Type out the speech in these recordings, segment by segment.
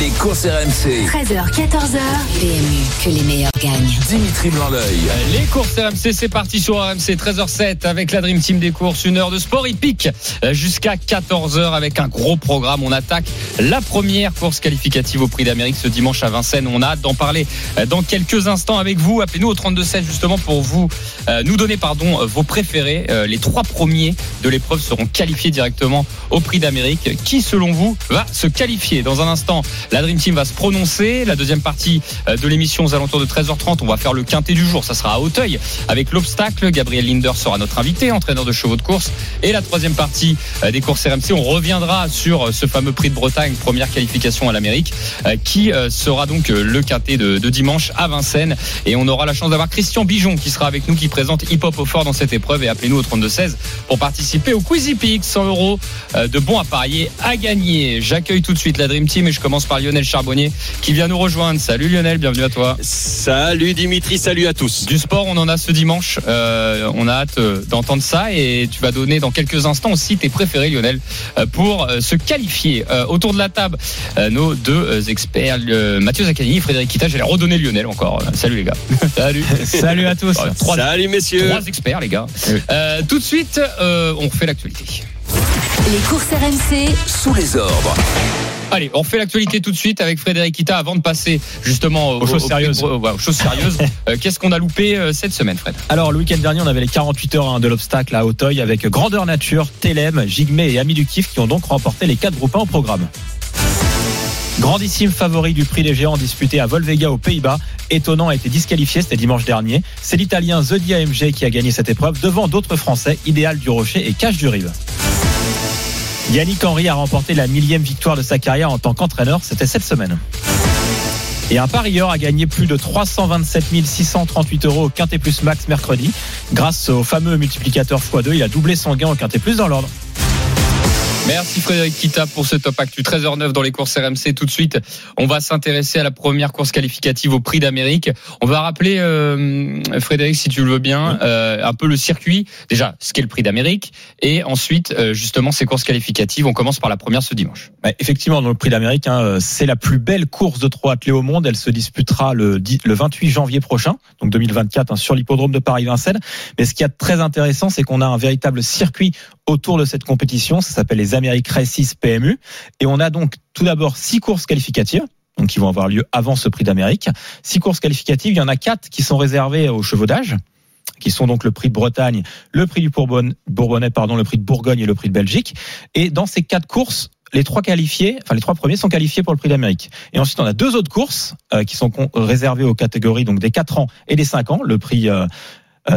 Les courses RMC. 13h, 14h. PMU, que les meilleurs gagnent. Dimitri Blanc-L'œil. Les courses RMC, c'est parti sur RMC 13h07 avec la Dream Team des courses, une heure de sport hippique jusqu'à 14h avec un gros programme. On attaque la première course qualificative au Prix d'Amérique ce dimanche à Vincennes. On a hâte d'en parler dans quelques instants avec vous. Appelez-nous au 32-16 justement pour vous euh, nous donner pardon vos préférés. Euh, les trois premiers de l'épreuve seront qualifiés directement au Prix d'Amérique. Qui selon vous va se qualifier? Dans un instant, la Dream Team va se prononcer. La deuxième partie euh, de l'émission aux alentours de 13h30, on va faire le quintet du jour. Ça sera à Hauteuil avec l'obstacle. Gabriel Linder sera notre invité, entraîneur de chevaux de course. Et la troisième partie euh, des courses RMC, on reviendra sur euh, ce fameux prix de Bretagne, première qualification à l'Amérique, qui sera donc le quintet de, de, dimanche à Vincennes. Et on aura la chance d'avoir Christian Bijon qui sera avec nous, qui présente Hip Hop au fort dans cette épreuve. Et appelez-nous au 32-16 pour participer au Quizy Peak. 100 euros de bons à parier à gagner. J'accueille tout de suite la Dream Team et je commence par Lionel Charbonnier qui vient nous rejoindre. Salut Lionel, bienvenue à toi. Salut Dimitri, salut à tous. Du sport, on en a ce dimanche. Euh, on a hâte euh, d'entendre ça et tu vas donner dans quelques instants aussi tes préférés Lionel euh, pour se qualifier. autour de la table, nos deux experts, Mathieu Zaccani, Frédéric Kita. J'allais redonner Lionel encore. Salut les gars. Salut. Salut à tous. Trois, salut messieurs. Trois experts les gars. tout de suite, on refait l'actualité. Les courses RMC sous les ordres. Allez, on fait l'actualité tout de suite avec Frédéric Kita avant de passer justement aux, choses sérieuses. Aux, choses sérieuses. euh, Qu'est-ce qu'on a loupé euh, cette semaine, Fred? Alors, le week-end dernier, on avait les 48 heures hein, de l'obstacle à Auteuil avec Grandeur Nature, Telem, Jigme et Ami du Kiff qui ont donc remporté les quatre groupes 1 au programme. Grandissime favori du prix des géants disputé à Volvega aux Pays-Bas. Étonnant a été disqualifié, c'était dimanche dernier. C'est l'Italien The AMG qui a gagné cette épreuve devant d'autres Français, Idéal du Rocher et Cache du Rive. Yannick Henry a remporté la millième victoire de sa carrière en tant qu'entraîneur, c'était cette semaine. Et un parieur a gagné plus de 327 638 euros au Quintet Plus Max mercredi. Grâce au fameux multiplicateur x2, il a doublé son gain au Quintet Plus dans l'ordre. Merci Frédéric Kita pour ce top actu 13h09 dans les courses RMC. Tout de suite, on va s'intéresser à la première course qualificative au Prix d'Amérique. On va rappeler, euh, Frédéric, si tu le veux bien, euh, un peu le circuit. Déjà, ce qu'est le Prix d'Amérique, et ensuite, euh, justement, ces courses qualificatives. On commence par la première ce dimanche. Bah, effectivement, dans le Prix d'Amérique, hein, c'est la plus belle course de trois athlètes au monde. Elle se disputera le, le 28 janvier prochain, donc 2024, hein, sur l'hippodrome de Paris-Vincennes. Mais ce qui est très intéressant, c'est qu'on a un véritable circuit autour de cette compétition. Ça s'appelle les Amériques Races PMU. Et on a donc tout d'abord six courses qualificatives. Donc, qui vont avoir lieu avant ce prix d'Amérique. Six courses qualificatives. Il y en a quatre qui sont réservées aux chevaux d'âge qui sont donc le prix de Bretagne, le prix du Bourbonnais, pardon, le prix de Bourgogne et le prix de Belgique. Et dans ces quatre courses, les trois qualifiés, enfin les trois premiers sont qualifiés pour le prix d'Amérique. Et ensuite, on a deux autres courses euh, qui sont réservées aux catégories donc des 4 ans et des 5 ans, le prix euh,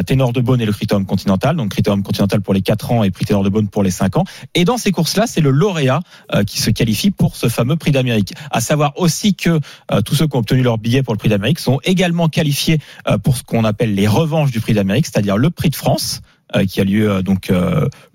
Ténor de Beaune et le Critérium Continental, donc Critérium Continental pour les 4 ans et prix Ténor de Beaune pour les 5 ans. Et dans ces courses-là, c'est le lauréat euh, qui se qualifie pour ce fameux prix d'Amérique. À savoir aussi que euh, tous ceux qui ont obtenu leur billet pour le prix d'Amérique sont également qualifiés pour ce qu'on appelle les revanches du prix d'Amérique, c'est-à-dire le prix de France qui a lieu donc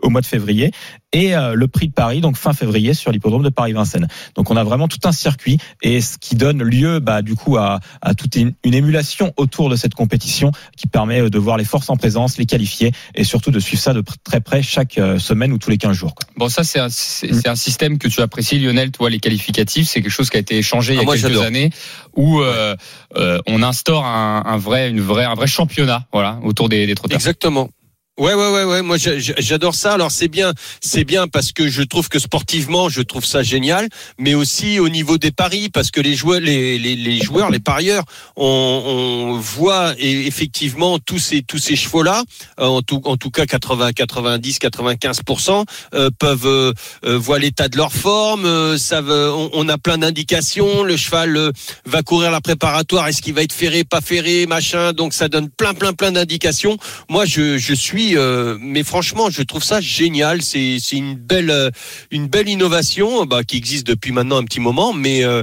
au mois de février et le prix de Paris donc fin février sur l'hippodrome de Paris-Vincennes. Donc on a vraiment tout un circuit et ce qui donne lieu bah, du coup à, à toute une, une, émulation autour de cette compétition qui permet de voir les forces en présence, les qualifier et surtout de suivre ça de très près chaque semaine ou tous les 15 jours. Quoi. Bon ça c'est un, c'est un système que tu apprécies Lionel, toi les qualificatifs, c'est quelque chose qui a été échangé ah, il y a quelques années où euh, euh, on instaure un, un, vrai une vraie un vrai championnat voilà autour des, des trotteurs. Exactement. Ouais, ouais, ouais, ouais. Moi, j'adore ça. Alors, c'est bien, c'est bien parce que je trouve que sportivement, je trouve ça génial, mais aussi au niveau des paris, parce que les joueurs, les, les, les joueurs, les parieurs, on, on voit effectivement tous ces tous ces chevaux-là, en tout en tout cas 80, 90, 95% euh, peuvent euh, voir l'état de leur forme. Euh, savent, on, on, a plein d'indications. Le cheval euh, va courir la préparatoire. Est-ce qu'il va être ferré, pas ferré, machin? Donc, ça donne plein, plein, plein d'indications. Moi, je, je suis euh, mais franchement, je trouve ça génial. C'est une belle, euh, une belle innovation bah, qui existe depuis maintenant un petit moment. Mais euh,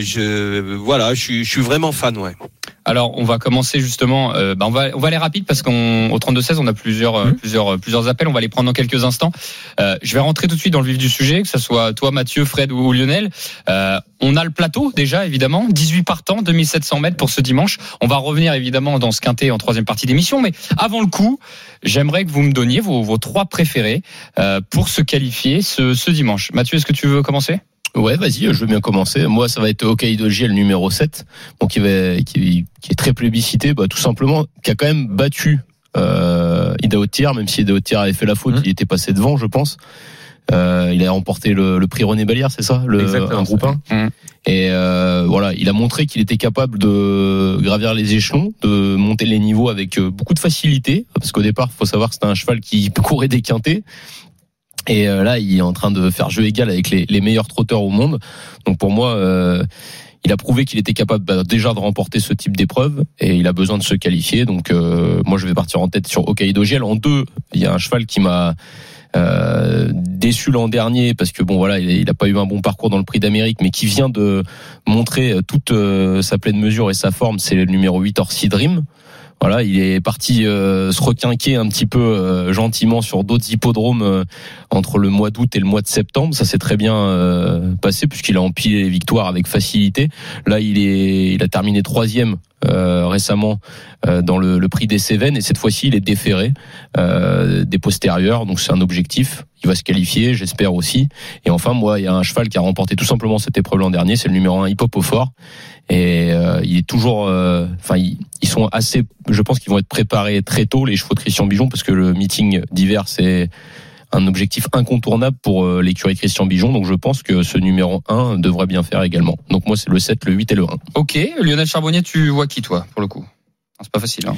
je, voilà, je, je suis vraiment fan, ouais. Alors, on va commencer justement. euh, bah, on va on va aller rapide parce qu'on au 32 16 on a plusieurs Mhm. plusieurs plusieurs appels. On va les prendre dans quelques instants. Euh, je vais rentrer tout de suite dans le vif du sujet, que ce soit toi, Mathieu, Fred ou Lionel. Euh, on a le plateau déjà évidemment, 18 partants, 2700 mètres pour ce dimanche. On va revenir évidemment dans ce quintet en troisième partie d'émission, mais avant le coup, j'aimerais que vous me donniez vos, vos trois préférés euh, pour se qualifier ce, ce dimanche. Mathieu, est-ce que tu veux commencer? Ouais, vas-y, je veux bien commencer. Moi, ça va être Hokkaido J, le numéro 7, bon, qui, va, qui, qui est très plébiscité, bah, tout simplement, qui a quand même battu euh, Ida Otier, même si Ida Otier avait fait la faute, Mhm. il était passé devant, je pense. Euh, il a remporté le, le prix René Ballière, c'est ça, le Exactement, un groupe 1. Mhm. Et euh, voilà, il a montré qu'il était capable de gravir les échelons, de les niveaux avec euh, beaucoup de facilité, parce qu'au départ, faut savoir que c'était un cheval qui courait des quintés. Et euh, là, il est en train de faire jeu égal avec les, meilleurs trotteurs au monde. Donc pour moi, euh, il a prouvé qu'il était capable bah, déjà de remporter ce type d'épreuve et il a besoin de se qualifier. Donc moi, je vais partir en tête sur Hokkaido Giel. En deux, il y a un cheval qui m'a déçu l'an dernier parce que bon voilà, il n'a pas eu un bon parcours dans le Prix d'Amérique, mais qui vient de montrer toute euh, sa pleine mesure et sa forme. C'est le numéro 8 Orsi Dream. Voilà, il est parti euh, se requinquer un petit peu euh, gentiment sur d'autres hippodromes euh, entre le mois d'août et le mois de septembre. Ça s'est très bien passé puisqu'il a empilé les victoires avec facilité. Là, il est, il a terminé troisième euh, récemment euh, dans le, le prix des Cévennes et cette fois-ci, il est déféré euh, des postérieurs. Donc c'est un objectif. Il va se qualifier, j'espère aussi. Et enfin, moi, il y a un cheval qui a remporté tout simplement cette épreuve l'an dernier. C'est le numéro 1 Hip Hop au fort. Et euh, il est toujours, euh, enfin, ils, ils sont assez. Je pense qu'ils vont être préparés très tôt les chevaux de Christian Bijon parce que le meeting d'hiver c'est un objectif incontournable pour euh, l'écurie Christian Bijon. Donc je pense que ce numéro 1 devrait bien faire également. Donc moi c'est le 7, le 8 et le 1. Ok, Lionel Charbonnier, tu vois qui toi pour le coup? C'est pas facile. Hein.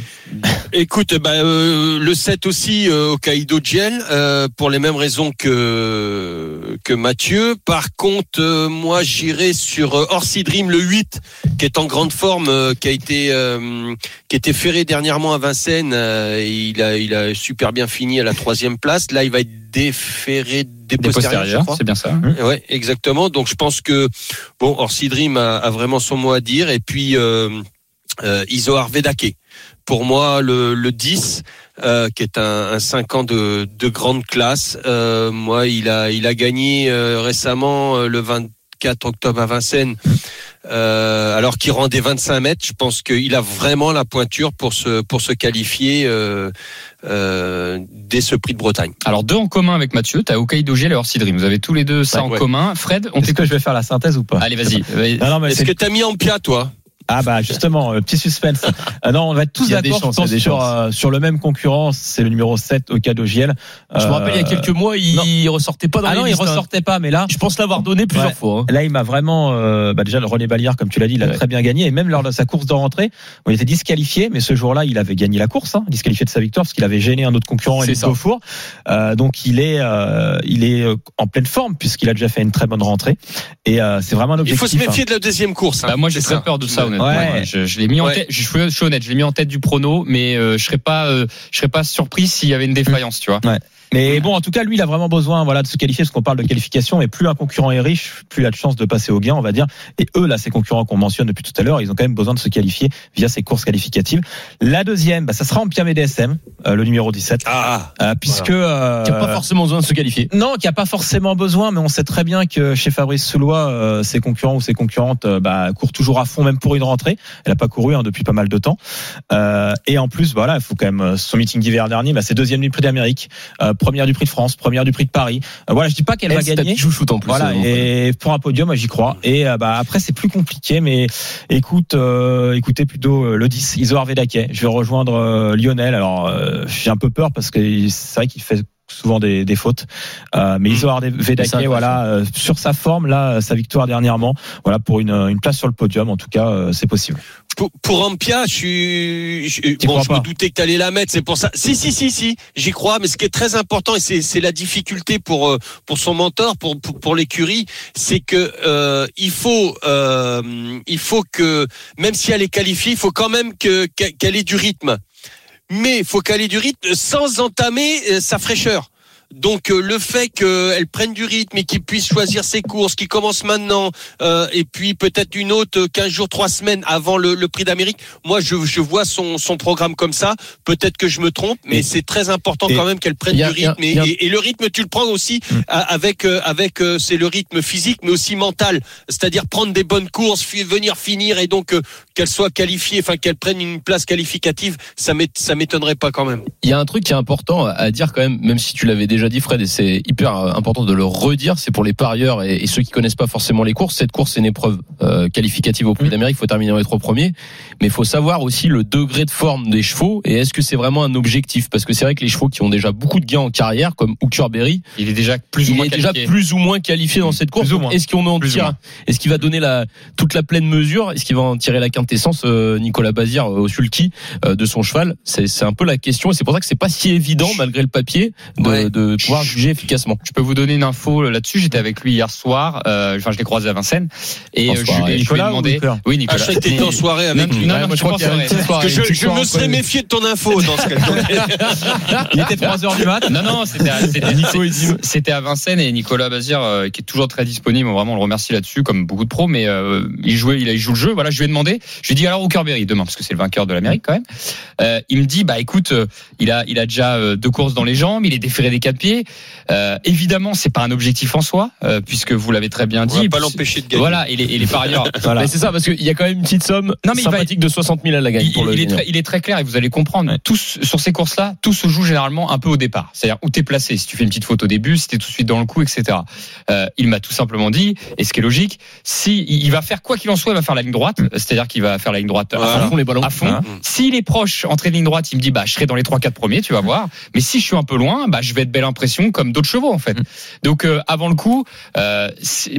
Écoute, bah, euh, le 7 aussi euh, au Kaido Gel euh, pour les mêmes raisons que que Mathieu. Par contre, euh, moi j'irai sur euh, Orsi Dream le 8 qui est en grande forme, euh, qui a été euh, qui était ferré dernièrement à Vincennes. euh, et il a il a super bien fini à la troisième place. Là, il va être déféré des, Des postérieurs, c'est bien ça. Ouais, exactement. Donc je pense que bon, Orsi Dream a, a vraiment son mot à dire. Et puis euh, euh, Isoar Vedake. Pour moi, le, le 10, euh, qui est un, un 5 ans de, de grande classe. Euh, moi, il a, il a gagné euh, récemment euh, le 24 octobre à Vincennes. Euh, alors qu'il rendait 25 mètres, je pense qu'il a vraiment la pointure pour se pour se qualifier euh, euh, dès ce prix de Bretagne. Alors deux en commun avec Mathieu, t'as Hokkaido Gel et Orsi Dream. Vous avez tous les deux ça Ouais, en ouais. commun. Fred, on Est-ce que je vais faire la synthèse ou pas? Allez, vas-y. Est-ce que t'as mis en pia, toi? Ah bah justement, euh, petit suspense. Euh, non, on va être tous Il d'accord il sur, chances. euh, sur le même concurrent, c'est le numéro 7 au cadeau Giel. Je me rappelle il y a quelques mois, il non. ressortait pas dans Ah les non, il hein. ressortait pas, mais là, Je pense l'avoir donné plusieurs Ouais. fois. hein. Là, il m'a vraiment, euh, bah déjà le René Baliard, comme tu l'as dit, il a Ouais. très bien gagné. Et même lors de sa course de rentrée, on était disqualifié, mais ce jour-là, il avait gagné la course, hein, disqualifié de sa victoire parce qu'il avait gêné un autre concurrent, ça. Beaufour. Euh, donc il est, euh, il est euh, en pleine forme puisqu'il a déjà fait une très bonne rentrée. Et euh, c'est vraiment un Il objectif. faut se méfier de la deuxième course. hein. Bah, moi j'ai très ça. peur de ça honnêtement. Ouais. Je, je l'ai mis en Ouais. tête. Je suis, je suis honnête, je l'ai mis en tête du prono, mais euh, je serais pas, euh, je serais pas surpris s'il y avait une défaillance, tu vois. Mais bon, en tout cas, lui, il a vraiment besoin, voilà, de se qualifier, parce qu'on parle de qualification. Et plus un concurrent est riche, plus il a de chances de passer au gain, on va dire. Et eux, là, ces concurrents qu'on mentionne depuis tout à l'heure, ils ont quand même besoin de se qualifier via ces courses qualificatives. La deuxième, bah, ça sera en Piam DSM, euh, le numéro 17, Ah, euh, puisque euh, Qui a pas forcément besoin de se qualifier. non, qui a pas forcément besoin, mais on sait très bien que chez Fabrice Soulois, euh, ses concurrents ou ses concurrentes euh, bah, courent toujours à fond, même pour une rentrée. Elle a pas couru hein, depuis pas mal de temps. Euh, et en plus, voilà, il faut quand même euh, son meeting d'hiver dernier, bah, c'est deuxième du Prix d'Amérique, euh, première du Prix de France, première du Prix de Paris. Euh, voilà, je dis pas qu'elle va gagner. chouchoute en plus. Voilà, et pour un podium, j'y crois. Et bah après, c'est plus compliqué, mais écoute, écoutez plutôt le 10, Isoar Vedake. Je vais rejoindre Lionel. Alors, j'ai un peu peur parce que c'est vrai qu'il fait souvent des, des fautes, euh, mais Isoar C'est Vedake, voilà, euh, sur sa forme là, sa victoire dernièrement, voilà pour une, une place sur le podium, en tout cas, euh, c'est possible. pour, pour Ampia, je suis, je, bon, je me doutais que tu allais la mettre, c'est pour ça. Si, si, si, si, j'y crois, mais ce qui est très important, et c'est, la difficulté pour, euh, pour son mentor, pour, pour, pour l'écurie, c'est que, euh, il faut, euh, il faut que, même si elle est qualifiée, il faut quand même que, qu'elle ait du rythme. Mais il faut ait du rythme sans entamer euh, sa fraîcheur. Donc euh, le fait qu'elle prenne du rythme et qu'il puisse choisir ses courses, qui commence maintenant, euh, et puis peut-être une autre euh, 15 jours, 3 semaines avant le, le prix d'Amérique, moi je, je vois son, son programme comme ça. Peut-être que je me trompe, mais c'est très important quand même qu'elle prenne a- du a- rythme. Et, il y a- et- et le rythme, tu le prends aussi Mm. à- avec euh, avec euh, c'est le rythme physique, mais aussi mental. C'est-à-dire prendre des bonnes courses, venir finir et donc euh, qu'elle soit qualifiée, enfin qu'elle prenne une place qualificative, ça m'ét- ça m'étonnerait pas quand même. Il y a un truc qui est important à dire quand même, même si tu l'avais déjà dit Fred, et c'est hyper euh, important de le redire, c'est pour les parieurs et, et ceux qui connaissent pas forcément les courses, cette course c'est une épreuve euh, qualificative au Prix Mm. d'Amérique, il faut terminer dans les trois premiers, mais il faut savoir aussi le degré de forme des chevaux et est-ce que c'est vraiment un objectif? Parce que c'est vrai que les chevaux qui ont déjà beaucoup de gains en carrière, comme Hooker Berry, Il est déjà plus ou moins est déjà qualifié. plus ou moins qualifié dans cette course. Est-ce qu'on en tire. Est-ce qu'il va donner la toute la pleine mesure? Est-ce qu'il va en tirer la quintessence euh, Nicolas Bazir euh, au sulky euh, de son cheval C'est c'est un peu la question et c'est pour ça que c'est pas si évident malgré le papier de, Ouais. de pouvoir juger efficacement. Je peux vous donner une info là-dessus. J'étais avec lui hier soir. Euh, enfin, je l'ai croisé à Vincennes et En je, soirée. lui- je lui ai Nicolas ou demandé. Hooker Oui, Ah, Nicolas. je que t'étais en soirée avec Non, lui. non, Ouais, non, moi, je je crois qu'il y a en une soirée. Que je, je me serais méfié de ton info dans ce cas. Il était 3 heures du mat. Non, non, c'était à, à Vincennes et Nicolas Bazir, euh, qui est toujours très disponible. Vraiment, on le remercie là-dessus, comme beaucoup de pros. Mais euh, il jouait, il, il joue le jeu. Voilà, je lui ai demandé. Je lui ai dit alors Hookerberry demain, parce que c'est le vainqueur de l'Amérique quand même. Euh, il me dit, bah écoute, euh, il a, il a déjà euh, deux courses dans les jambes. Il est déféré des quatre pieds. Euh, évidemment, c'est pas un objectif en soi, euh, puisque vous l'avez très bien On dit. va pas l'empêcher de gagner. Voilà, et les, et les parieurs. Voilà. Mais c'est ça parce qu'il y a quand même une petite somme Non, mais il va- sympathique de 60 000 à la gagne Il, pour le il est très, il est très clair et vous allez comprendre. Ouais. Tous sur ces courses-là, tout se joue généralement un peu au départ. C'est-à-dire où t'es placé. Si tu fais une petite faute au début, si t'es tout de suite dans le coup, etc. Euh, il m'a tout simplement dit, et ce qui est logique, si il va faire quoi qu'il en soit, il va faire la ligne droite. C'est-à-dire qu'il va faire la ligne droite à Voilà. fond. À fond les ballons. À fond. Hein. S'il est proche, entrée de ligne droite, il me dit bah je serai dans les trois quatre premiers, tu vas voir. Mais si je suis un peu loin, bah je vais être belle impression comme d'autres chevaux en fait. Donc euh, avant le coup, euh,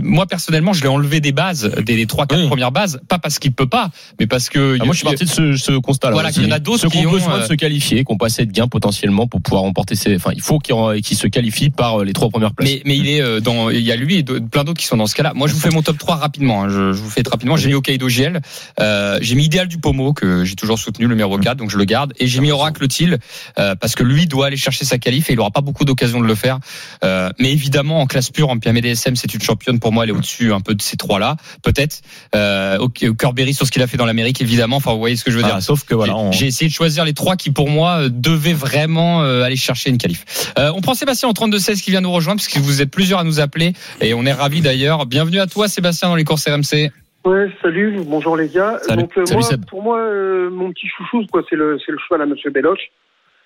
moi personnellement, je l'ai enlevé des bases, des, des trois quatre Oui. premières bases, pas parce qu'il peut pas, mais parce que Ah, moi, je suis parti de ce, ce constat-là. Voilà, qu'il y en a d'autres qui ont besoin de euh, se qualifier, qui ont pas assez de gains potentiellement pour pouvoir remporter ces. Enfin, il faut qu'ils se qualifient par euh, les trois premières places. Mais, mais il est euh, dans, il y a lui et plein d'autres qui sont dans ce cas-là. Moi, je vous fais mon top 3 rapidement. hein. Je, je vous fais rapidement. J'ai mis Hokkaido GL, euh, j'ai mis Idéal du Pomo que j'ai toujours soutenu le numéro 4, donc je le garde. Et j'ai mis Oracle Thiel euh, parce que lui doit aller chercher sa qualif et il aura pas beaucoup d'occasions de le faire. Euh, mais évidemment, en classe pure, en PME DSM, c'est une championne. Pour moi, elle est au-dessus un peu de ces trois-là, peut-être. Euh, ok, Corberry sur ce qu'il a fait dans l'Amérique, évidemment. Enfin, vous voyez ce que je veux dire. Ah, sauf que voilà, on- J'ai essayé de choisir les trois qui, pour moi, euh, devaient vraiment euh, aller chercher une qualif. Euh, on prend Sébastien en 32-16 qui vient nous rejoindre, parce que vous êtes plusieurs à nous appeler, et on est ravis d'ailleurs. Bienvenue à toi, Sébastien, dans les courses RMC. Ouais, salut, bonjour les gars. Salut. Donc euh, Salut, moi, Seb. pour moi, euh, mon petit chouchou, quoi, c'est le, c'est le cheval à Monsieur Beloche.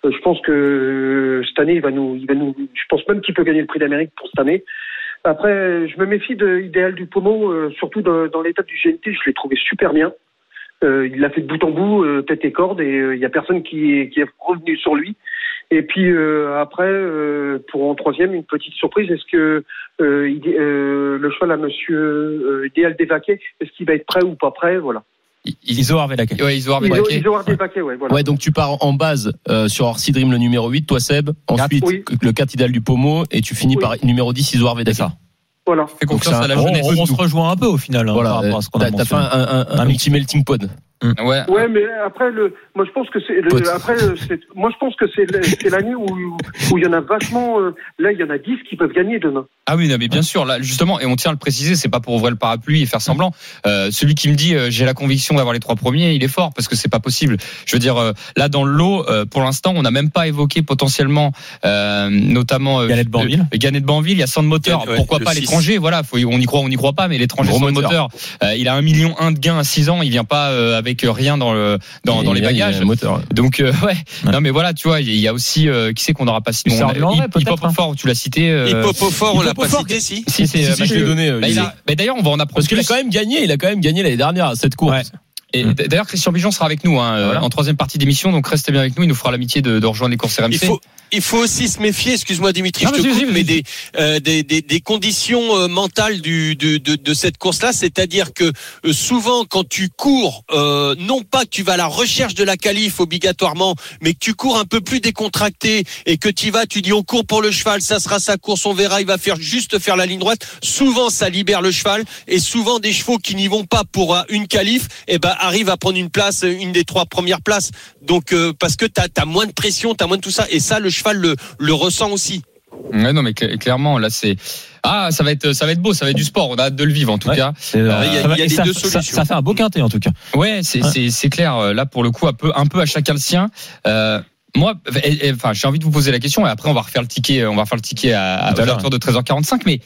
Euh, je pense que euh, cette année, il va nous, il va nous. Je pense même qu'il peut gagner le Prix d'Amérique pour cette année. Après, je me méfie de Idéal du Pomo, euh, surtout dans, dans l'étape du GNT. Je l'ai trouvé super bien. Euh, il l'a fait de bout en bout, euh, tête et corde, et euh, il y a personne qui est, qui est revenu sur lui. Et puis euh, après, euh, pour en troisième, une petite surprise. Est-ce que le cheval à Monsieur euh, Idéal Dévaquet, est-ce qu'il va être prêt ou pas prêt? Voilà. Iso Arvelake. Ouais, arbitré. ils ont Dévaquet, ouais, voilà. Ouais, donc tu pars en base euh, sur Orsi Dream le numéro 8, toi Seb. Ensuite, Oui. le 4 idéal du Pomo et tu finis Oui. par numéro 10, Isoar Vedaka. C'est ça. Voilà. Fais confiance à la jeunesse. on, on se rejoint un peu au final hein, Voilà, par rapport à ce qu'on a t'as t'as fait mentionné. un, un, un, Un un petit melting pot. Ouais. Ouais, mais après le, moi je pense que c'est, après euh, c'est, moi je pense que c'est, l'année où où il y en a vachement. euh, là, il y en a 10 qui peuvent gagner demain. Ah oui, non, mais bien sûr, là, justement, et on tient à le préciser, c'est pas pour ouvrir le parapluie et faire semblant. Euh, celui qui me dit euh, j'ai la conviction d'avoir les trois premiers, il est fort parce que c'est pas possible. Je veux dire, euh, là dans le lot, euh, pour l'instant, on n'a même pas évoqué potentiellement, euh, notamment euh, Gannett de Banville. euh, Gannett de Banville, il y a Sand Moteur. Ouais, Pourquoi le pas l'étranger Voilà, faut, on y croit, on n'y croit pas, mais l'étranger Sand moteur. Euh, il a un million un de gains à 6 ans, il vient pas euh, avec rien dans le dans, dans les bagages. moteur. Donc euh, ouais. Ouais. non mais voilà, tu vois, il y a aussi euh, qui c'est qu'on n'aura pas cité. Hussard On a- du Lanray, Hip- Hip peut-être, Hop Fort, tu l'as cité. euh, Hippopofort, on l'a pas cité, si si, c'est Si, euh, je l'ai donné. euh, bah, bah, d'ailleurs, on va en apprendre Parce qu'il a quand même gagné, il a quand même gagné l'année dernière à cette course. Et d'ailleurs, Christian Bijon sera avec nous hein, euh, Voilà. en troisième partie d'émission, donc restez bien avec nous. Il nous fera l'amitié de, de rejoindre les courses RMC. Il faut, il faut aussi se méfier, excuse-moi Dimitri, Non, je te coupe, mais des, euh, des, des, des conditions euh, mentales du, de, de, de cette course-là, c'est-à-dire que euh, souvent quand tu cours, euh, non pas que tu vas à la recherche de la qualif obligatoirement, mais que tu cours un peu plus décontracté et que tu vas, tu dis on court pour le cheval, ça sera sa course, on verra, il va faire juste faire la ligne droite. Souvent ça libère le cheval et souvent des chevaux qui n'y vont pas pour euh, une qualif, eh ben arrivent à prendre une place, une des trois premières places. Donc euh, parce que t'as as moins de pression, t'as moins de tout ça et ça le cheval le, le ressent aussi. Ouais, non, mais cl- clairement, là, c'est. Ah, ça va être, ça va être beau, ça va être du sport. On a hâte de le vivre, en tout Ouais. cas. Euh, il y a- ça va- il y a les ça- deux solutions. Ça fait un beau quintet en tout cas. Ouais, c'est, Ouais. c'est, c'est clair. euh, Là, pour le coup, un peu, un peu à chacun le sien. Euh, moi, et- et- enfin, j'ai envie de vous poser la question et après, on va refaire le ticket, on va refaire le ticket à, à, à l'heure de 13h45. Mais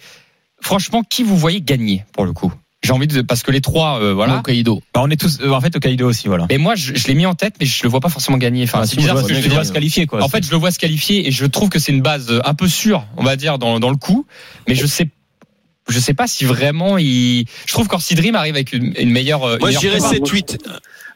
franchement, qui vous voyez gagner pour le coup? J'ai envie de, parce que les trois, euh, voilà. Voilà. Kaido. Bah, on est tous euh, en fait au Kaido aussi voilà. Et moi, je, je l'ai mis en tête, mais je le vois pas forcément gagner. Enfin, Bah, c'est bizarre on ce que je dire. doit se qualifier quoi. En fait, je le vois se qualifier et je trouve que c'est une base euh, un peu sûre, on va dire, dans, dans le coup. Mais je sais, je sais pas si vraiment il. Je trouve qu'Orsi Dream arrive avec une, une meilleure. euh, une Moi, je meilleure dirais prépa. 7-8.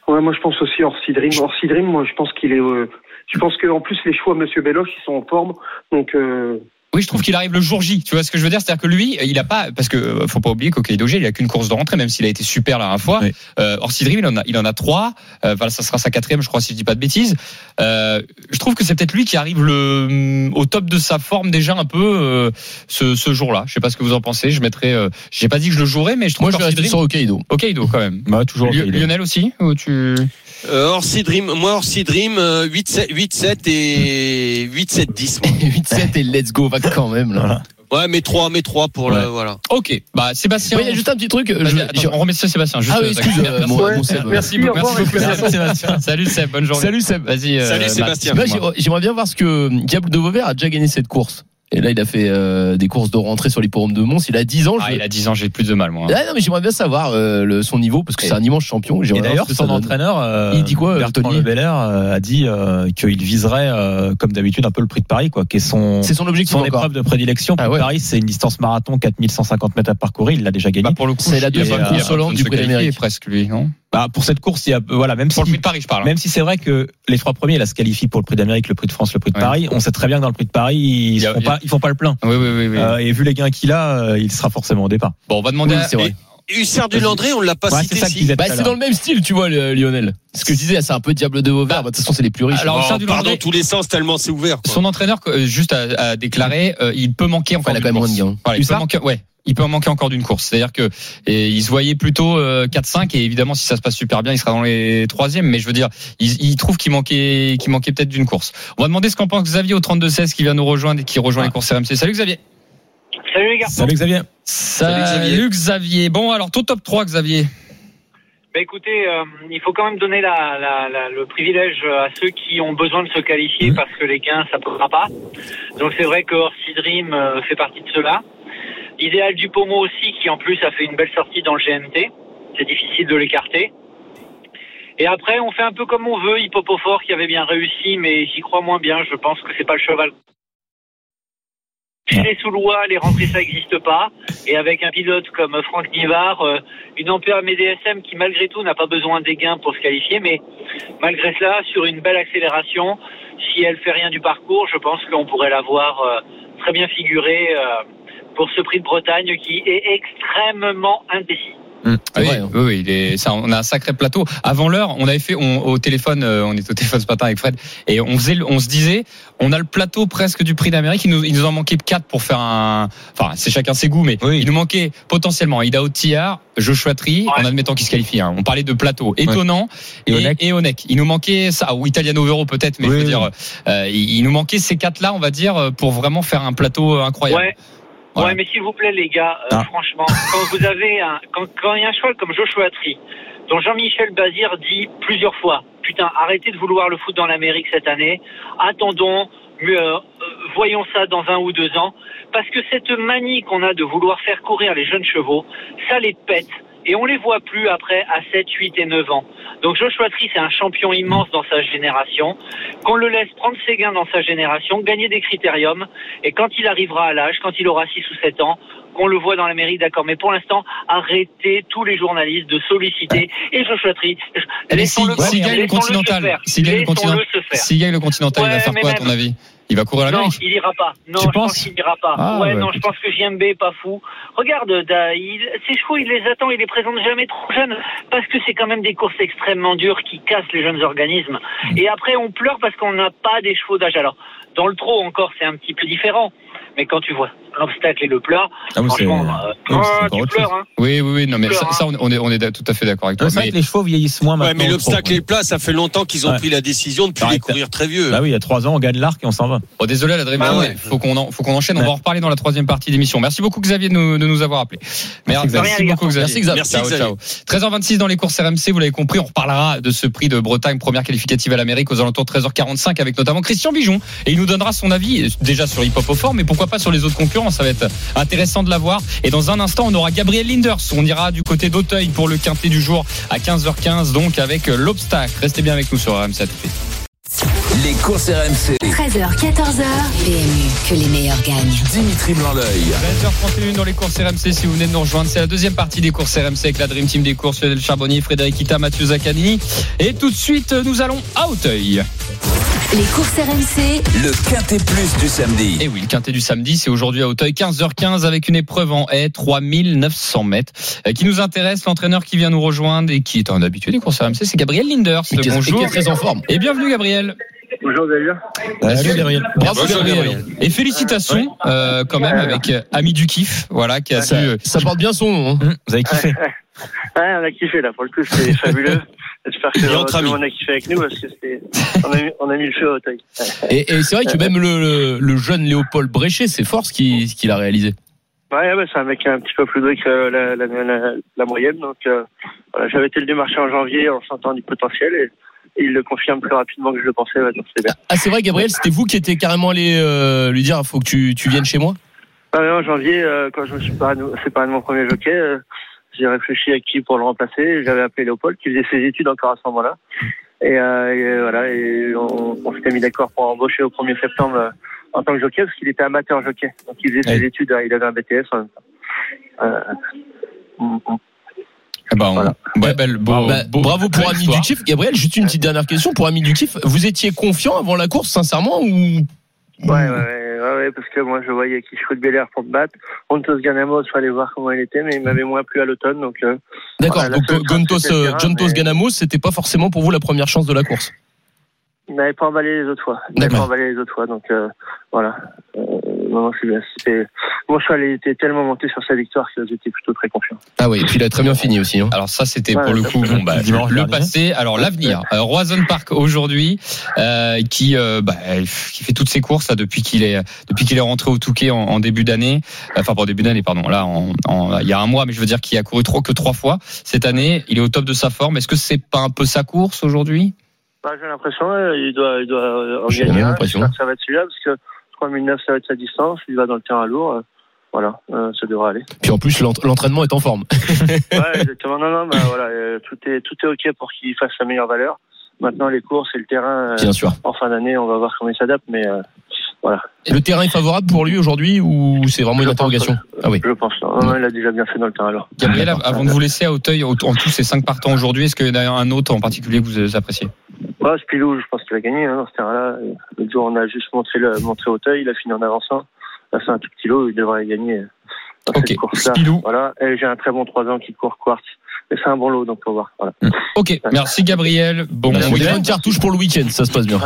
Ouais, moi je pense aussi Orsi Dream. Orsi Dream, moi je pense qu'il est. euh, je pense qu'en plus les choix Monsieur Beloche ils sont en forme, donc euh, Oui, je trouve qu'il arrive le jour J. Tu vois ce que je veux dire? C'est-à-dire que lui, il a pas, parce que euh, faut pas oublier qu'au G, il a qu'une course de rentrée, même s'il a été super la dernière fois. Oui. Euh, Orsi Dream, il en a, il en a trois. Euh, voilà, ça sera sa quatrième, je crois, si je dis pas de bêtises. Euh, je trouve que c'est peut-être lui qui arrive le au top de sa forme déjà un peu euh, ce, ce jour-là. Je sais pas ce que vous en pensez. Je mettrais. Euh, J'ai pas dit que je le jouerais, mais je trouve Moi, je vais qu'Orsi rester Dream- sur Hokkaido. au Kaido quand même. Bah, toujours. Lionel aussi ou tu... Euh, Orsi Dream, moi Orsi Dream, euh, 8-7 8-7 et 8-7-10. moi. 8-7 et let's go, quand même, là. Voilà. Ouais, mais 3, mais 3 pour Ouais. le, voilà. Ok, bah Sébastien. Ouais, Il y a juste un petit truc. Je- attends, je- on remet ça Sébastien. Juste, Ah oui, euh, excuse, euh, mon- Merci. mon Seb. Merci, Merci, beaucoup, merci. Sébastien. Salut Seb, bonne journée. Salut Seb. Vas-y. Salut, Sébastien. Moi, dis-moi. j'ai- j'aimerais bien voir ce que Diable de Vauvert a déjà gagné cette course. Et là, il a fait euh, des courses de rentrée sur l'hipporome de Mons. Il a 10 ans. Ah, il a 10 ans, j'ai plus de mal, moi. Ah, non, mais j'aimerais bien savoir euh, le, son niveau parce que c'est un immense champion. Et d'ailleurs, son donne. entraîneur, euh, Il dit quoi, Bertrand Le Belair, euh, a dit euh, qu'il viserait, euh, comme d'habitude, un peu le prix de Paris, quoi, qui est son, C'est son objectif son encore. épreuve de prédilection. Ah ouais. Paris, c'est une distance marathon, 4150 mètres à parcourir. Il l'a déjà gagné. Bah, pour le coup, C'est la deuxième consolante du prix d'Amérique. presque lui, non? Bah, pour cette course, il y a, voilà, même Pour le si, prix de Paris, je parle. hein. même si c'est vrai que les trois premiers, là, se qualifient pour le prix d'Amérique, le prix de France, le prix de Ouais. Paris. On sait très bien que dans le prix de Paris, ils, a- font a- pas, ils font pas le plein. Oui, oui, oui. oui. Euh, et vu les gains qu'il a, euh, il sera forcément au départ. Bon, on va demander à. c'est vrai. Hussard du Landré, on l'a pas Ouais, cité c'est Bah, c'est l'heure. dans le même style, tu vois, le- Lionel. Ce que je disais, c'est un peu Diable de Vauvert. Bah, De toute façon, c'est les plus riches. Alors, Oh, Hussard du part dans Landré, tous les sens tellement c'est ouvert. quoi. son entraîneur, euh, juste à, à déclarer, euh, il peut manquer encore il a d'une quand même course. moins de gains. Voilà, il peut manquer, ouais. Il peut en manquer encore d'une course. C'est-à-dire que et il se voyait plutôt euh, 4-5 et évidemment si ça se passe super bien, il sera dans les troisièmes. Mais je veux dire, il, il trouve qu'il manquait, qu'il manquait peut-être d'une course. On va demander ce qu'en pense Xavier au 32-16 qui vient nous rejoindre et qui rejoint les courses RMC. Salut Xavier. Salut les gars. Salut Xavier. Salut Xavier. Xavier. Bon alors ton top 3 Xavier. Bah écoutez, euh, il faut quand même donner la, la, la- le privilège à ceux qui ont besoin de se qualifier parce que les gains, ça ne pourra pas. Donc c'est vrai que Orsi Dream euh, fait partie de cela. Idéal du Pomo aussi, qui en plus a fait une belle sortie dans le GMT. C'est difficile de l'écarter. Et après, on fait un peu comme on veut. Hippopofort qui avait bien réussi, mais j'y crois moins bien. Je pense que c'est pas le cheval. Chez les Soulois, les rentrées, ça n'existe pas. Et avec un pilote comme Franck Nivard, euh, une Ampère MDSM qui malgré tout n'a pas besoin des gains pour se qualifier, mais malgré cela, sur une belle accélération, si elle fait rien du parcours, je pense qu'on pourrait la voir euh, très bien figurée euh, pour ce prix de Bretagne qui est extrêmement indécis. Ah oui, vrai, hein. oui, oui, il est- ça, on a un sacré plateau. Avant l'heure, on avait fait on, au téléphone, euh, on était au téléphone ce matin avec Fred, et on faisait, on se disait, on a le plateau presque du prix d'Amérique. Il nous, il nous en manquait quatre pour faire un. Enfin, c'est chacun ses goûts, mais Oui. il nous manquait potentiellement Ida Otillard, Joshua Tree, Ouais. en admettant qu'il se qualifie. hein. On parlait de plateau étonnant Et et, Onek. et Onek. Il nous manquait ça, ou Italiano Vero peut-être, mais Oui, je veux oui. dire, euh, il, il nous manquait ces quatre-là, on va dire, pour vraiment faire un plateau incroyable. Ouais. Voilà. Ouais, mais s'il vous plaît, les gars, euh, Ah. franchement, quand vous avez un, quand, quand il y a un cheval comme Joshua Tree, dont Jean-Michel Bazir dit plusieurs fois, putain, arrêtez de vouloir le foot dans l'Amérique cette année, attendons, mieux, euh, voyons ça dans un ou deux ans, parce que cette manie qu'on a de vouloir faire courir les jeunes chevaux, ça les pète. Et on les voit plus après à 7, 8 et 9 ans. Donc Joshua Tree, c'est un champion immense dans sa génération. Qu'on le laisse prendre ses gains dans sa génération, gagner des critériums. Et quand il arrivera à l'âge, quand il aura 6 ou 7 ans, qu'on le voit dans l'Amérique, d'accord. Mais pour l'instant, arrêtez tous les journalistes de solliciter. Et Joshua Tree, laissons-le s'il s'il gagne le continental, s'il gagne le continental, il va faire quoi à ton avis? Il va courir à Non, l'Amérique il ira pas. Non, Tu je pense qu'il ira pas. Ah, ouais, ouais, non, je pense que JMB est pas fou. Regarde, da, il, ses chevaux, il les attend, il les présente jamais trop jeunes, parce que c'est quand même des courses extrêmement dures qui cassent les jeunes organismes. Et après, on pleure parce qu'on n'a pas des chevaux d'âge. Alors, dans le trot encore, c'est un petit peu différent. Mais quand tu vois l'obstacle et le plat, Ah oui, c'est- franchement, euh, oh, encore tu pleures. Hein. Oui, oui, oui. Non, mais ça, ça, on est, on est tout à fait d'accord avec toi. C'est vrai Mais que les chevaux vieillissent moins Ouais, maintenant. mais je l'obstacle et le plat, ça fait longtemps qu'ils ont Ouais. pris la décision de plus les courir très vieux. Bah oui, il y a trois ans, on gagne l'arc et on s'en va. Bon, désolé, la Dream Bah Team, ouais. faut qu'on en- faut qu'on enchaîne. On Ouais. va en reparler dans la troisième partie d'émission. Merci beaucoup Xavier de nous, de nous avoir appelé. Merci, Xavier. merci beaucoup Xavier. Merci, Xavier. Merci, Ciao, Xavier. ciao. 13h26 dans les courses RMC, vous l'avez compris, on reparlera de ce prix de Bretagne, première qualificative à l'Amérique aux alentours de 13h45 avec notamment Christian Bijon. Et il nous donnera son avis déjà sur Hip Hop au fort, mais pourquoi pas sur les autres concurrents. Ça va être intéressant de la voir. Et dans un instant, on aura Gabriel Linders. On ira du côté d'Auteuil pour le quintet du jour à 15h15, donc avec euh, l'obstacle. Restez bien avec nous sur RMC. À tout de suite. Les courses RMC. 13h, 14h. PMU, que les meilleurs gagnent. Dimitri Blanc-L'œil. 20h31 dans les courses RMC si vous venez de nous rejoindre. C'est la deuxième partie des courses RMC avec la Dream Team des courses, Lionel Charbonnier, Frédéric Ita, Mathieu Zaccani. Et tout de suite, nous allons à Auteuil. Les courses RMC, Le Quintet Plus du samedi. Et oui, le quintet du samedi, c'est aujourd'hui à Auteuil, 15h15 avec une épreuve en haie, 3900 mètres, euh, qui nous intéresse. L'entraîneur qui vient nous rejoindre et qui est un habitué des courses RMC, c'est Gabriel Linders. Est- et qui Bonjour. est très en forme. Et bienvenue Gabriel. Bonjour, bien Salut Gabriel. Bravo Bonjour, Gabriel. Gabriel. Et félicitations euh, quand même avec euh, Ami du Kiff, voilà, qui a su. Ça, euh, ça porte bien son nom. hein. Hum, Vous avez kiffé Ouais, on a kiffé là, pour le coup, c'était fabuleux. J'espère que tout le monde a kiffé avec nous parce que on a mis, on a mis le feu au taille. Et, et c'est vrai que même le, le, le jeune Léopold Bréchet, c'est fort ce qu'il qu'il a réalisé. Ouais, ouais, c'est un mec un petit peu plus doué que la, la, la, la moyenne. Donc, euh, voilà, j'avais été le démarcher en janvier en sentant du potentiel et, et il le confirme plus rapidement que je le pensais. c'est bien. Ah, c'est vrai, Gabriel, c'était vous qui étiez carrément allé euh, lui dire faut que tu, tu viennes chez moi? Ah, mais en janvier, euh, quand je me suis séparé de, séparé de mon premier jockey, euh, j'ai réfléchi à qui pour le remplacer. J'avais appelé Léopold qui faisait ses études encore à ce moment-là. Et, euh, et voilà, et on, on s'était mis d'accord pour embaucher au 1er septembre en tant que jockey parce qu'il était amateur jockey. Donc il faisait ses études, euh, il avait un BTS en même temps. Euh, mm, on- Voilà. ouais, belle- beau- Bah, beau- Bravo pour Ami du Kiff. Gabriel, juste une petite dernière question pour Ami du Kiff. Vous étiez confiant avant la course, sincèrement ou Ouais, ouais, ouais, parce que moi je voyais Kishkou de Belair pour me battre. Pontos Ganamos, il fallait voir comment il était, mais il m'avait moins plu à l'automne. Donc, euh, D'accord, Voilà, donc Gontos, euh, mais- Ganamos, c'était pas forcément pour vous la première chance de la course. il m'avait pas emballé les autres fois. Il m'avait D'accord. pas emballé les autres fois. Donc, euh, voilà. Euh. Mon cheval il était tellement monté sur sa victoire que j'étais plutôt très confiant. Ah oui, et puis il a très bien fini aussi. Hein. Alors ça, c'était Ouais, pour le coup bon, bah, dimanche le passé. Alors l'avenir. Euh, Roison Park aujourd'hui, euh, qui euh, bah, qui fait toutes ses courses là, depuis qu'il est depuis qu'il est rentré au Touquet en, en début d'année. Enfin pas en début d'année, pardon. Là, en, en- il y a un mois, mais je veux dire qu'il a couru trop que trois fois cette année. Il est au top de sa forme. Est-ce que c'est pas un peu sa course aujourd'hui? Bah, j'ai l'impression euh, il doit, il doit euh, en J'ai la gagner. un. Ça va être celui-là parce que 3009 ça va être sa distance. Il va dans le terrain lourd. euh, voilà, euh, ça devrait aller. Puis en plus, l'ent- l'entraînement est en forme. Ouais, exactement. Non, non, bah, voilà, euh, tout est tout est ok pour qu'il fasse sa meilleure valeur. Maintenant, les courses et le terrain. euh, Bien sûr. en fin d'année, on va voir comment il s'adapte, mais euh, voilà. Le terrain est favorable pour lui aujourd'hui ou c'est vraiment une Je pense, interrogation euh, Ah oui. Je pense. Non, non, il a déjà bien fait dans le terrain alors. Gabriel, avant de vous laisser à Auteuil, en tous ces cinq partants aujourd'hui, est-ce qu'il y en a un autre en particulier que vous appréciez? Ouais, Spilou, je pense qu'il a gagné hein, dans ce terrain-là. Le jour, on a juste montré le montré Auteuil, il a fini en avançant. Là, c'est un tout petit lot, il devrait gagner dans Ok. cette course-là. Spilou. Voilà. Et j'ai un très bon 3 ans qui court Quartz. Et c'est un bon lot, donc on va voir. Voilà. Ok, merci Gabriel. Bon c'est week-end. une cartouche pour le week-end, ça se passe bien.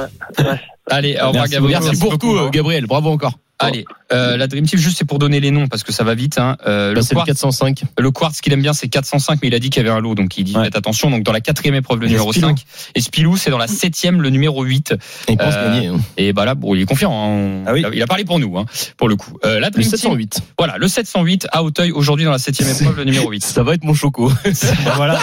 Allez, au revoir Merci Gabriel. Merci tout, euh, Gabriel. Bravo encore. Allez, euh, la Dream Team, juste c'est pour donner les noms parce que ça va vite. Hein. Euh, Là, le, c'est le quartz, 405. le quartz qu'il aime bien, c'est 405, mais il a dit qu'il y avait un lot, donc il dit Ouais. faites attention. Donc dans la quatrième épreuve, le Et numéro Spilou. 5. Et Spilou, c'est dans la septième, le numéro 8. Il pense Euh, gagner. hein. Et bah là, bon, il est confiant. hein. Ah oui. Il a- parlé pour nous, hein, pour le coup. Euh, la Le Dream Team, 708. voilà, le 708 à Auteuil aujourd'hui dans la septième épreuve, le numéro 8. Ça va être mon choco. Bah voilà,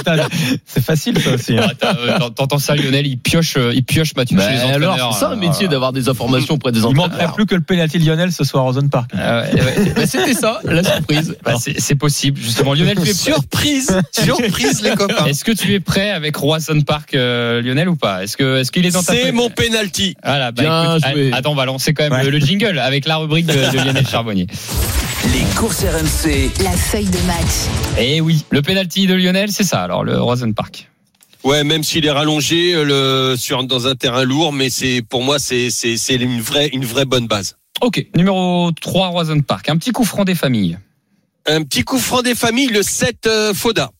c'est facile ça aussi. hein. Ah, T'entends ça, Lionel Il pioche, euh, il pioche Mathieu Bah, chez les alors, entraîneurs. c'est ça un métier d'avoir des informations auprès des Il manquerait entraîneurs. plus que le penalty Lionel ce soir en zone park. Ah ouais, ouais. Bah, C'était ça, la surprise. Bah, c'est possible, justement. Lionel, tu es prêt? Surprise, surprise les copains. Est-ce que tu es prêt avec Roison Park, euh, Lionel, ou pas? Est-ce que est-ce qu'il est dans ta C'est mon penalty. Voilà, bah, Bien écoute, joué. attends, on va lancer quand même Ouais. le, le jingle avec la rubrique de, de Lionel Charbonnier. Les courses RMC. La feuille de match. Eh oui, le penalty de Lionel, c'est ça. Alors le Roison Park. Ouais, même s'il est rallongé euh, le, sur, dans un terrain lourd, mais c'est pour moi c'est c'est c'est une vraie une vraie bonne base. Ok, numéro 3, Roison Park. Un petit coup franc des familles. Un petit coup franc des familles, le 7 euh, Foda.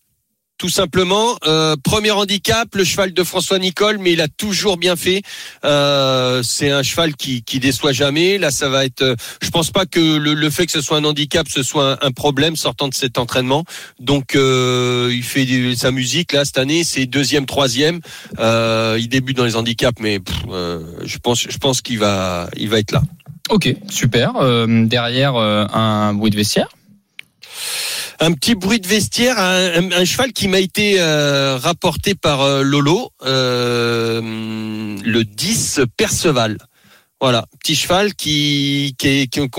tout simplement. Euh, premier handicap, le cheval de François Nicole, mais il a toujours bien fait. Euh, c'est un cheval qui, qui déçoit jamais. Là, ça va être. euh, Je pense pas que le, le fait que ce soit un handicap, ce soit un, problème sortant de cet entraînement. Donc, euh, il fait sa musique là cette année. C'est deuxième, troisième. Il débute dans les handicaps, mais pff, je pense, je pense qu'il va, il va être là. Ok, super. Euh, derrière, euh, un bruit de vestiaire? Un petit bruit de vestiaire, un, un- cheval qui m'a été euh, rapporté par Lolo, le 10 Perceval. Voilà, petit cheval qui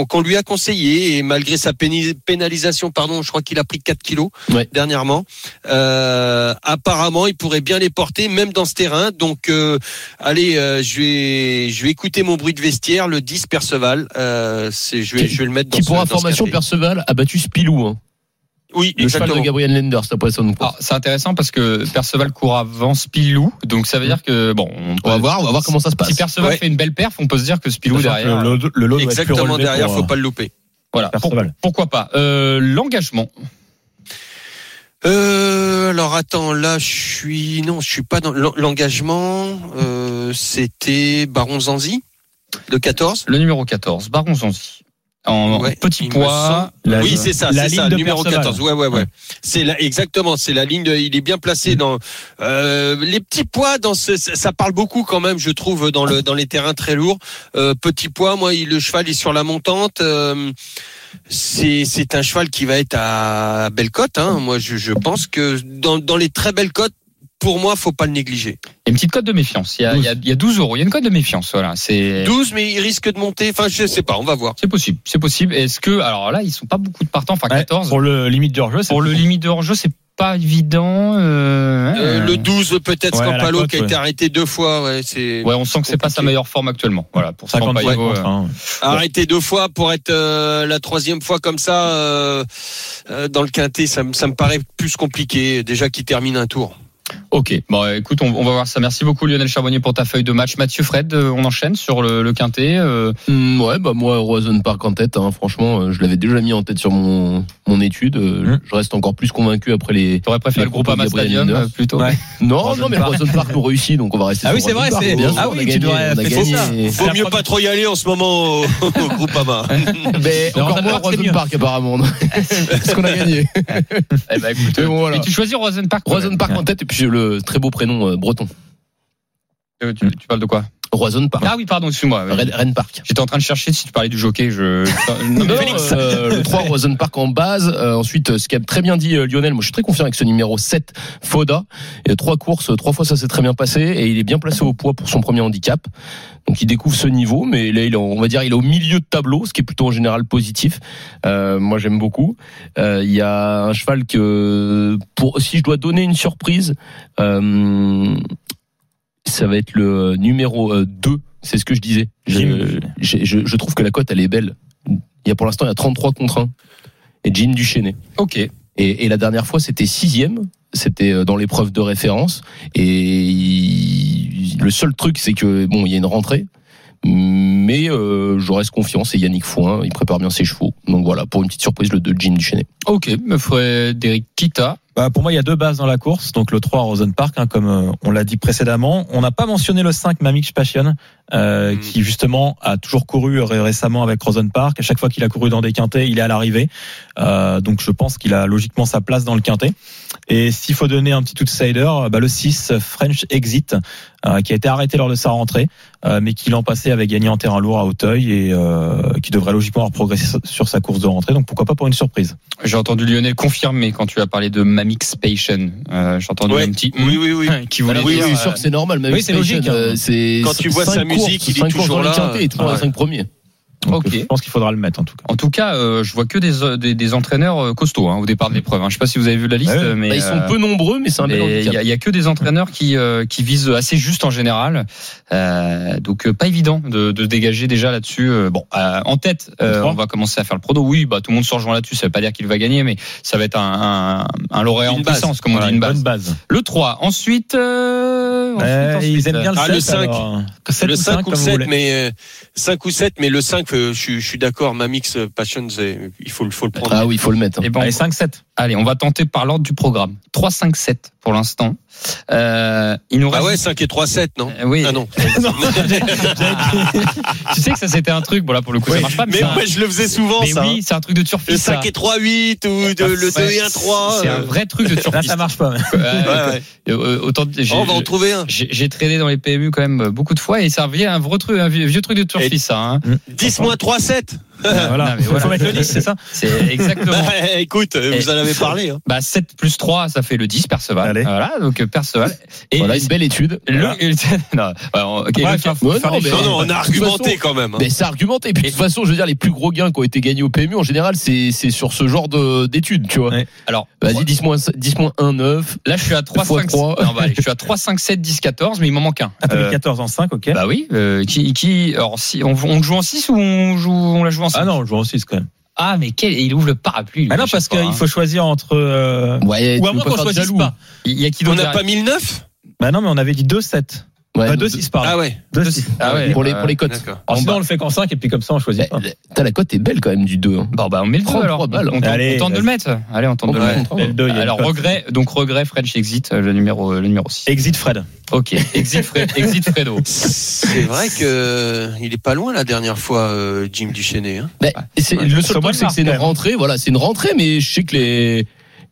qu'on lui a conseillé et malgré sa pénalisation, pardon, je crois qu'il a pris 4 kilos Ouais. dernièrement. Euh, apparemment, il pourrait bien les porter même dans ce terrain. Donc, euh, allez, euh, je vais je vais écouter mon bruit de vestiaire, le 10 Perceval. Euh, c'est je vais je vais le mettre dans Qui ce- pour information. Perceval a battu Spilou. Hein. Oui, Le cheval exactement. de Gabriel Lenders, après son Alors, c'est intéressant parce que Perceval court avant Spilou, donc ça veut dire que bon, on, On va voir, on va voir comment ça se passe. Si Perceval Ouais. fait une belle perf, on peut se dire que Spilou derrière. le, le, le lot doit être plus Exactement derrière, pour, faut euh, pas le louper. voilà, pour- Perceval. pourquoi pas. Euh, L'engagement. Euh, alors attends, là je suis non, je suis pas dans l'en- l'engagement. Euh, C'était Baron Zanzi, le 14. Le numéro 14, Baron Zanzi. En Ouais, petit poids. La- oui, c'est ça, c'est ça, numéro Perceval. 14. Ouais, ouais, ouais. C'est là, exactement, c'est la ligne. de- il est bien placé dans euh, les petits poids. Dans ce, ça ça parle beaucoup quand même, je trouve, dans le dans les terrains très lourds. Euh, petit poids, moi, il- le cheval est sur la montante. Euh, c'est c'est un cheval qui va être à belle cote. Hein. Moi, je, je pense que dans dans les très belles cotes, pour moi, faut pas le négliger. Il y a une petite cote de méfiance. Il y a, il y a, il y a 12 euros. Il y a une cote de méfiance. Voilà, c'est. 12, mais il risque de monter. Enfin, je sais pas, on va voir. C'est possible, c'est possible. Est-ce que alors là, ils sont pas beaucoup de partants, enfin Ouais, 14. Pour le limite de hors-jeu, c'est Pour le limite de hors-jeu, c'est pas évident. euh, Euh, ouais. le 12, peut-être Ouais, Scampalo qui a été ouais. arrêté deux fois. Ouais, c'est Ouais, on sent que c'est pas sa meilleure forme actuellement. Voilà, pour 50 Scampaio, contre euh, arrêté deux fois pour être euh, la troisième fois comme ça euh, euh, dans le quintet. Ça, me- ça me paraît plus compliqué. Déjà qu'il termine un tour. Ok, bon, écoute, on, on va voir ça. Merci beaucoup Lionel Charbonnier pour ta feuille de match. Mathieu Fred, euh, on enchaîne sur le, le quintet. euh, Hmm, ouais, bah moi, Roison Park en tête. Hein, franchement, euh, je l'avais déjà mis en tête sur mon mon étude. Hmm. Je reste encore plus convaincu après les. T'aurais préféré le groupe propos de Ama Gabriel Stadium euh, plutôt Ouais. Non, Roison non, mais. Roison Park nous réussit, donc on va rester. Ah sur oui, c'est Roison vrai, Park. c'est- Bien ah sûr, oui, on a tu gagné, devrais ça. Vaut la mieux pas trop y aller en ce moment au, au Groupama. Mais Mais encore Roison moins Park, c'est Roison. Park apparemment, parce qu'on a gagné. Eh ben, écoute, tu choisis Rosen Park Roison Park en tête et puis le très beau prénom euh, breton. Euh, tu, tu parles de quoi? Roison Park. Ah oui, pardon, excuse-moi. Rennes Park. J'étais en train de chercher si tu parlais du jockey. Je... Non, Non, Félix. euh, le 3 Rosen Park en base. Euh, ensuite, ce qu'a très bien dit euh, Lionel, moi je suis très confiant avec ce numéro 7 Foda. Et trois courses, trois fois ça s'est très bien passé et il est bien placé au poids pour son premier handicap. Donc il découvre ce niveau, mais là il est, on va dire il est au milieu de tableau, ce qui est plutôt en général positif. Euh, moi j'aime beaucoup. Euh, Il y a un cheval que pour si je dois donner une surprise, euh, ça va être le numéro euh, 2 c'est ce que je disais. Je, je, je- je trouve que la cote elle est belle. Il y a pour l'instant il y a 33 contre 1 et Jim Duchesne. Ok. Et, et la dernière fois c'était sixième, c'était euh, dans l'épreuve de référence. Et il- le seul truc c'est que bon il y a une rentrée, mais euh, je reste confiant. C'est Yannick Fouin, il prépare bien ses chevaux. Donc voilà pour une petite surprise le de Jim Duchesne. Ok, me Frédéric Kita. Bah, pour moi, il y a deux bases dans la course. Donc le 3 Rosen Park, hein, comme euh, on l'a dit précédemment. On n'a pas mentionné le 5 Mamix Passion, euh, Mm. qui justement a toujours couru ré- récemment avec Rosen Park. À chaque fois qu'il a couru dans des quintés, il est à l'arrivée. Euh, donc je pense qu'il a logiquement sa place dans le quintet. Et s'il faut donner un petit outsider, bah, le 6 French Exit, euh, qui a été arrêté lors de sa rentrée, euh, mais qui l'an passé avait gagné en terrain lourd à Hauteuil et euh, qui devrait logiquement avoir progressé sur sa course de rentrée. Donc pourquoi pas pour une surprise. J'ai entendu Lionel confirmer quand tu as parlé de Mamix Passion. Euh, J'ai entendu Ouais. un petit Oui, oui, oui. qui voulait oui, dire, oui, euh, sûr que c'est normal. Oui, c'est logique, hein. c'est Quand tu vois sa musique, courses, il est toujours dans les là. les cinq premiers. Donc, Ok. Je pense qu'il faudra le mettre en tout cas. En tout cas, euh, je vois que des, euh, des, des entraîneurs euh, costauds hein, au départ de l'épreuve. Hein. Je sais pas si vous avez vu la liste, Ah ouais. mais Bah, ils sont euh, peu nombreux, mais c'est un bel mais il y, handicap. y a que des entraîneurs qui euh, qui visent assez juste en général. Euh, donc pas évident de, de dégager déjà là-dessus. Bon, euh, en tête, euh, on va commencer à faire le prodo. Oui, bah tout le monde se rejoint là-dessus. Ça veut pas dire qu'il va gagner, mais ça va être un un, un lauréat Une en base. puissance, comme on Voilà, dit, une bonne base. Le 3. Ensuite, euh, ensuite, Euh, ensuite. ils aiment bien le Ah, 7. le 5. alors. 7 le ou 5 ou comme le vous 7, voulez. mais euh, 5 ou 7, mais le 5, euh, je, suis- je suis d'accord, Mamix Passion, c'est- il faut, le- faut le prendre. Ah oui, il faut le mettre. hein. Eh ben, Allez, 5-7. Allez, on va tenter par l'ordre du programme. 3, 5, 7 pour l'instant. Euh, il nous reste. Ah ouais, 5 et 3, 7, non Euh, oui. Ah non. tu sais que ça c'était un truc. Bon là pour le coup ça marche pas. mais c'est un- moi, je le faisais souvent, mais ça. oui, c'est un truc de Le turfiste. 5 ça. et 3, 8, ou de, le 2 Ouais, et 1, 3. C'est un euh, vrai truc de Là, turfiste. ça marche pas. Euh, ouais, ouais. euh, autant de- j'ai- Oh, on va en trouver un. j'ai traîné dans les PMU quand même beaucoup de fois et ça revient un vrai truc, un vieux, vieux truc de turfiste ça. Hein. 10 moins 3, 7. Voilà. Non, mais voilà. Faut mettre le 10, c'est ça C'est exactement. Écoute, euh, vous en avez parlé. Hein. Bah 7 plus 3 ça fait le 10 Perceval. Allez. Voilà donc euh, Perceval. Et Voilà une belle étude. le, Voilà. non, ouais, on- ok, Ouais, Ouais, non, mais-. Non, non, on a argumenté façon- quand même. hein. Mais c'est argumenté. Et puis de toute façon, je veux dire, les plus gros gains qui ont été gagnés au PMU, en général, c'est c'est sur ce genre de- d'études, tu vois. Ouais. alors Vas-y, 10 moins 10 moins 1, 9. là je suis à 3 fois 5 trois. non, bah, allez, je suis à 3 5 7 10 14 mais il m'en manque un. Ah, t'as mis Euh, 14 en 5, ok. Bah oui, euh, qui, qui, alors si on, on joue en 6 ou on joue, on la joue en 5 Ah non, on joue en 6 quand même. Ah, mais quel, il ouvre le parapluie. lui, Ah non, parce qu'il hein. faut choisir entre. euh, Ouais, Ou à moins qu'on choisisse jaloux. pas. Il y a qui On n'a pas derrière 1009 Bah non, mais on avait dit 2-7. Ouais, Pas donc, 2-6, pardon. Ah ouais. 2-6. Ah ouais. Pour les, euh, pour les cotes. D'accord. Alors, sinon, bah. on le fait qu'en 5 et puis comme ça, on choisit pas. Eh, T'as la cote est belle quand même du 2. hein. Bon, bah, on met le 2 33 alors. balles. On, tente- Allez, on tente de le mettre. Allez, on tente de le mettre. Alors, regret, donc regret, French Exit, euh, le numéro, le numéro 6. Exit Fred. Ok. Exit, Fred, Exit Fredo. C'est vrai que euh, il est pas loin la dernière fois, euh, Jim Duchesnay. Hein. Mais c'est- Ouais. le seul de c'est que c'est une rentrée. Voilà, c'est une rentrée, mais je sais que les,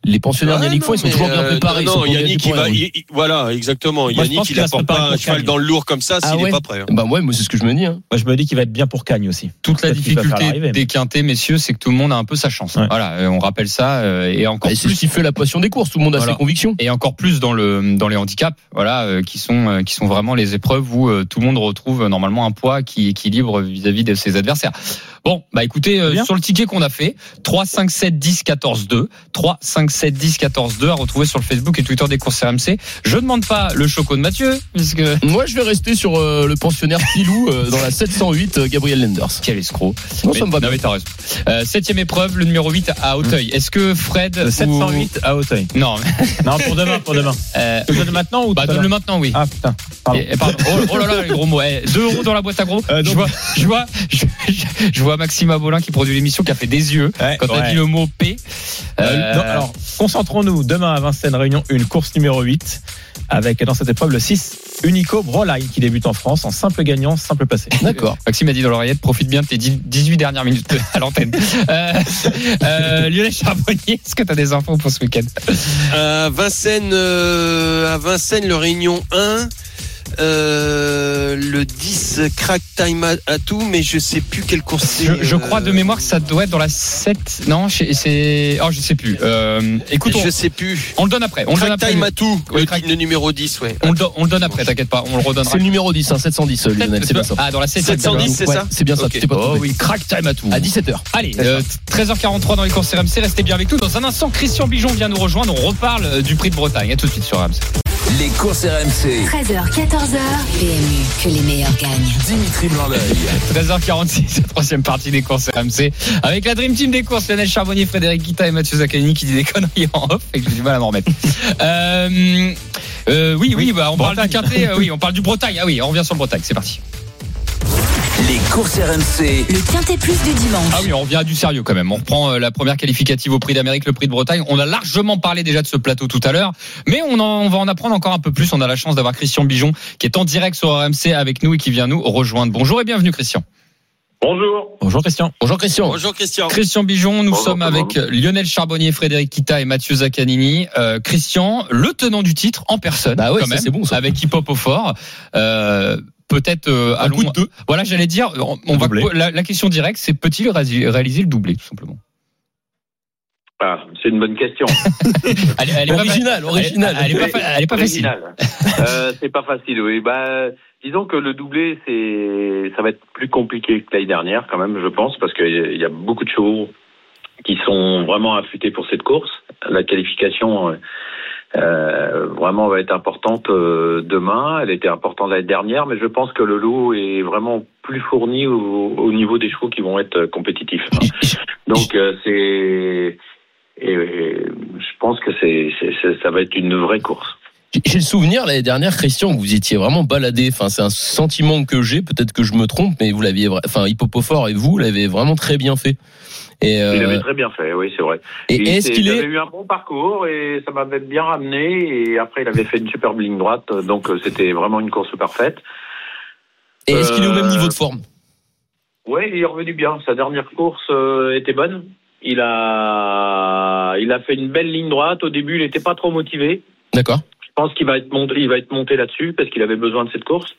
les pensionnaires Ouais, Yannick non, Foy, ils sont toujours bien euh, préparés. Non, Yannick, il va, il- il- voilà, exactement. Yannick, il apporte pas un cheval dans le lourd comme ça Ah s'il ouais est pas prêt. hein. Bah ouais, moi c'est ce que je me dis. Hein. Moi, je me dis qu'il va être bien pour Cagne aussi. Toute la difficulté des quintés, messieurs, c'est que tout le monde a un peu sa chance. Ouais. Voilà, euh, on rappelle ça, euh, et encore Bah, c'est plus ce qui fait la passion des courses. Tout le monde a Voilà. ses convictions. et encore plus dans le dans les handicaps voilà euh, qui sont euh, qui sont vraiment les épreuves où euh, tout le monde retrouve euh, normalement un poids qui équilibre vis-à-vis de ses adversaires. Bon, bah écoutez euh, sur le ticket qu'on a fait 3 5 7 10 14 2 3 5 7 10 14 2 à retrouver sur le Facebook et Twitter des courses RMC. Je demande pas le choco de Mathieu puisque Moi, je vais rester sur euh, le pensionnaire Pilou euh, dans la 708, euh, Gabriel Lenders. quel escroc. Non, ça me va non, bien. mais t'as raison. Euh, septième épreuve, le numéro 8 à Auteuil. Est-ce que Fred Le ou- 708 à Auteuil. Non, Non, pour demain, pour demain. euh, Tu le donnes maintenant ou bah donne-le maintenant oui. Ah putain. Pardon. Et- et pardon. Oh, oh là là, les gros mots. 2 euros dans la boîte à gros. Euh, je, vois, je, vois, je, je- je vois Maxime Abolin qui produit l'émission qui a fait des yeux Ouais, quand on a ouais. dit le mot P. Euh, Euh, non, alors, concentrons-nous. Demain à Vincennes, Réunion, une course numéro 8. Avec, dans cette épreuve, le 6, Unico Broline, qui débute en France en simple gagnant, simple passé. D'accord. Maxime a dit dans l'oreillette, profite bien de tes 10 18 dernières minutes à l'antenne. Euh, euh, Lionel Charbonnier, est-ce que tu as des infos pour ce week-end? Vincennes, euh, à Vincennes, le Réunion 1. Euh, le 10 crack time à, à tout, mais je sais plus quelle course c'est. je, je euh, crois de mémoire que ça doit être dans la 7. Non, c'est- c'est. Oh, je sais plus. Euh, écoute, on, Je sais plus. on le donne après. On le donne Crack après. time à tout, le, crack- le numéro 10, ouais. On le, don- on le donne après, t'inquiète pas, on le redonnera. C'est le numéro 10, hein, 710, euh, Lionel, c'est bien ça. Ah, dans la 7 710, c'est Ouais, ça C'est bien ça, Ok. tu t'es pas Oh oui, crack time à tout. À 17h. Allez, euh, 13h43 dans les courses RMC, restez bien avec nous. Dans un instant, Christian Bijon vient nous rejoindre. On reparle euh, du prix de Bretagne. À tout de suite sur RMC. Les courses RMC. 13h, 14h. PMU, que les meilleurs gagnent. Dimitri Blanc-L'œil. 13h46, la troisième partie des courses RMC. Avec la Dream Team des courses, Lionel Charbonnier, Frédéric Guita et Mathieu Zaccanini qui dit des conneries en off et que j'ai du mal à m'en remettre. Euh, euh, oui, oui, bah, on parle du Quintet, euh, oui, on parle du Bretagne. Ah oui, on revient sur le Bretagne, c'est parti. Les courses RMC. Le Quintet Plus du dimanche. Ah oui, on revient à du sérieux quand même. On reprend euh, la première qualificative au prix d'Amérique, le prix de Bretagne. On a largement parlé déjà de ce plateau tout à l'heure, mais on, en- on va en apprendre encore un peu plus. On a la chance d'avoir Christian Bijon qui est en direct sur RMC avec nous et qui vient nous rejoindre. Bonjour et bienvenue Christian. Bonjour. Bonjour Christian. Bonjour Christian. Bonjour Christian. Christian Bijon, nous Bonjour, sommes avec Lionel Charbonnier, Frédéric Kita et Mathieu Zaccanini. Euh, Christian, le tenant du titre en personne, Bah ouais, quand même, c'est bon, ça. avec Hip Hop au fort. Euh, Peut-être euh, Un coup de deux. Voilà, j'allais dire. On, on va la, la question directe, c'est peut-il réaliser le doublé tout simplement? Ah, c'est une bonne question. Elle, elle est pas Original, original. Elle, elle est pas, fa- elle est pas facile. Euh, c'est pas facile, oui. Bah, disons que le doublé, c'est, ça va être plus compliqué que l'année dernière, quand même, je pense, parce qu'il y a beaucoup de chevaux qui sont vraiment affûtés pour cette course. La qualification, euh, vraiment va être importante euh, demain. Elle était importante l'année dernière, mais je pense que le lot est vraiment plus fourni au, au niveau des chevaux qui vont être euh, compétitifs. Donc, euh, c'est, et, et je pense que c'est- ça va être une vraie course. J'ai- le souvenir l'année dernière, Christian, que vous étiez vraiment baladé. Enfin, c'est un sentiment que j'ai. Peut-être que je me trompe, mais vous l'aviez, enfin, Hippopofort et vous l'avez vraiment très bien fait. Et, euh, Il avait très bien fait, oui, c'est vrai. et Il est-ce qu'il il est, avait eu un bon parcours et ça m'avait bien ramené. Et après, il avait fait une superbe ligne droite, donc euh, c'était vraiment une course parfaite. et est-ce qu'il est au même euh, niveau de forme? Oui, il est revenu bien. Sa dernière course était bonne. Il a, il a fait une belle ligne droite. Au début, il n'était pas trop motivé. D'accord. Je pense qu'il va être monté, il va être monté là-dessus parce qu'il avait besoin de cette course.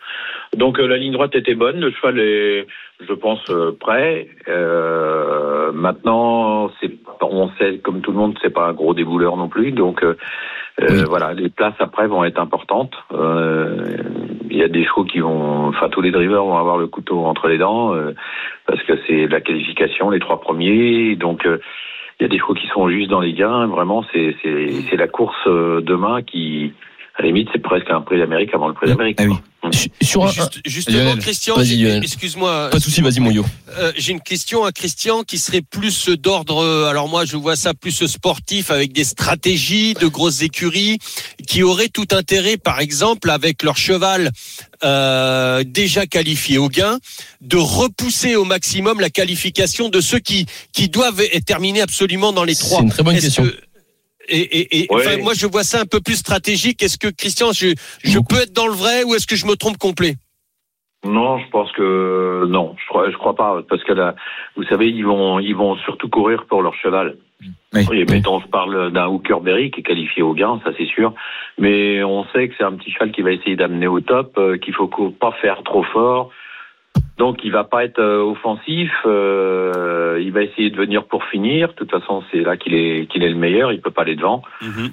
Donc euh, la ligne droite était bonne, le cheval est, je pense, euh, prêt. Euh, maintenant, on sait, comme tout le monde, c'est pas un gros débouleur non plus. Donc euh, Oui. voilà, les places après vont être importantes. Euh, Il y a des chevaux qui vont, enfin tous les drivers vont avoir le couteau entre les dents parce que c'est la qualification, les trois premiers. Donc il y a des chevaux qui sont juste dans les gains. Vraiment, c'est la course demain qui, à la limite, c'est presque un prix d'Amérique avant le prix d'Amérique. Ah oui. Sur- Sur un, Juste- justement, Lionel. Christian, excuse-moi. pas de souci, vas-y, mon yo. Euh, j'ai une question à Christian qui serait plus d'ordre. euh, Alors moi, je vois ça plus sportif avec des stratégies de grosses écuries qui auraient tout intérêt, par exemple, avec leur cheval euh, déjà qualifié au gain, de repousser au maximum la qualification de ceux qui qui doivent être terminés absolument dans les trois. C'est une très bonne question. que- et, et, et Ouais. enfin, moi, je vois ça un peu plus stratégique. Est-ce que Christian, je, peux être dans le vrai ou est-ce que je me trompe complet? Non, je pense que non, je crois, je crois pas, parce que là, vous savez, ils vont, ils vont surtout courir pour leur cheval. Oui. Oui, mettons, je parle d'un Hookerberry qui est qualifié au gain, ça c'est sûr. Mais on sait que c'est un petit cheval qui va essayer d'amener au top, euh, qu'il faut pas faire trop fort. Donc il va pas être euh, offensif, euh, il va essayer de venir pour finir. De toute façon, c'est là qu'il est qu'il est le meilleur, il peut pas aller devant.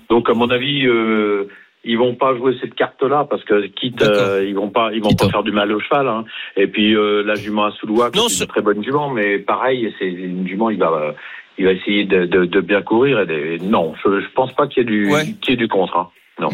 Donc à mon avis, euh, ils vont pas jouer cette carte-là parce que quitte, euh, ils vont pas, ils vont Quitte. pas faire du mal au cheval. Hein. Et puis la jument à Soulois, c'est ce- une très bonne jument, mais pareil, c'est une jument, il va, il va essayer de, de, de bien courir. Et non, je, je pense pas qu'il y ait du, Ouais. qu'il y ait du contre. hein. Non.